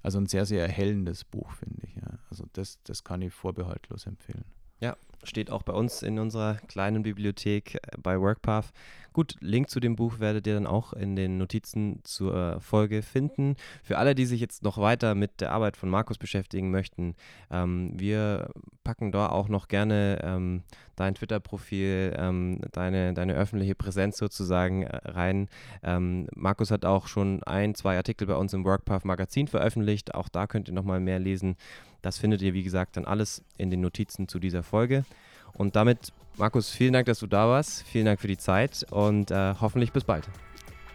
Also ein sehr, sehr erhellendes Buch, finde ich. Ja. Also das, das kann ich vorbehaltlos empfehlen. Ja, steht auch bei uns in unserer kleinen Bibliothek äh, bei WorkPath. Gut, Link zu dem Buch werdet ihr dann auch in den Notizen zur Folge finden. Für alle, die sich jetzt noch weiter mit der Arbeit von Markus beschäftigen möchten, ähm, wir packen da auch noch gerne ähm, dein Twitter-Profil, ähm, deine, deine öffentliche Präsenz sozusagen äh, rein. Ähm, Markus hat auch schon ein, zwei Artikel bei uns im WorkPath Magazin veröffentlicht. Auch da könnt ihr nochmal mehr lesen. Das findet ihr, wie gesagt, dann alles in den Notizen zu dieser Folge. Und damit, Markus, vielen Dank, dass du da warst. Vielen Dank für die Zeit und äh, hoffentlich bis bald.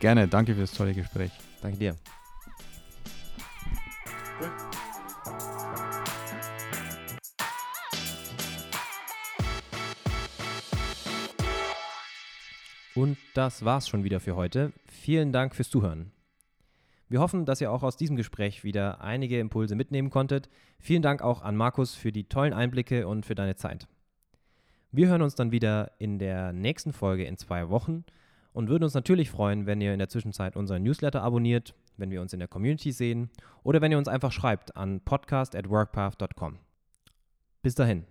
Gerne, danke für das tolle Gespräch. Danke dir. Und das war's schon wieder für heute. Vielen Dank fürs Zuhören. Wir hoffen, dass ihr auch aus diesem Gespräch wieder einige Impulse mitnehmen konntet. Vielen Dank auch an Markus für die tollen Einblicke und für deine Zeit. Wir hören uns dann wieder in der nächsten Folge in zwei Wochen und würden uns natürlich freuen, wenn ihr in der Zwischenzeit unseren Newsletter abonniert, wenn wir uns in der Community sehen oder wenn ihr uns einfach schreibt an podcast@workpath.com. Bis dahin.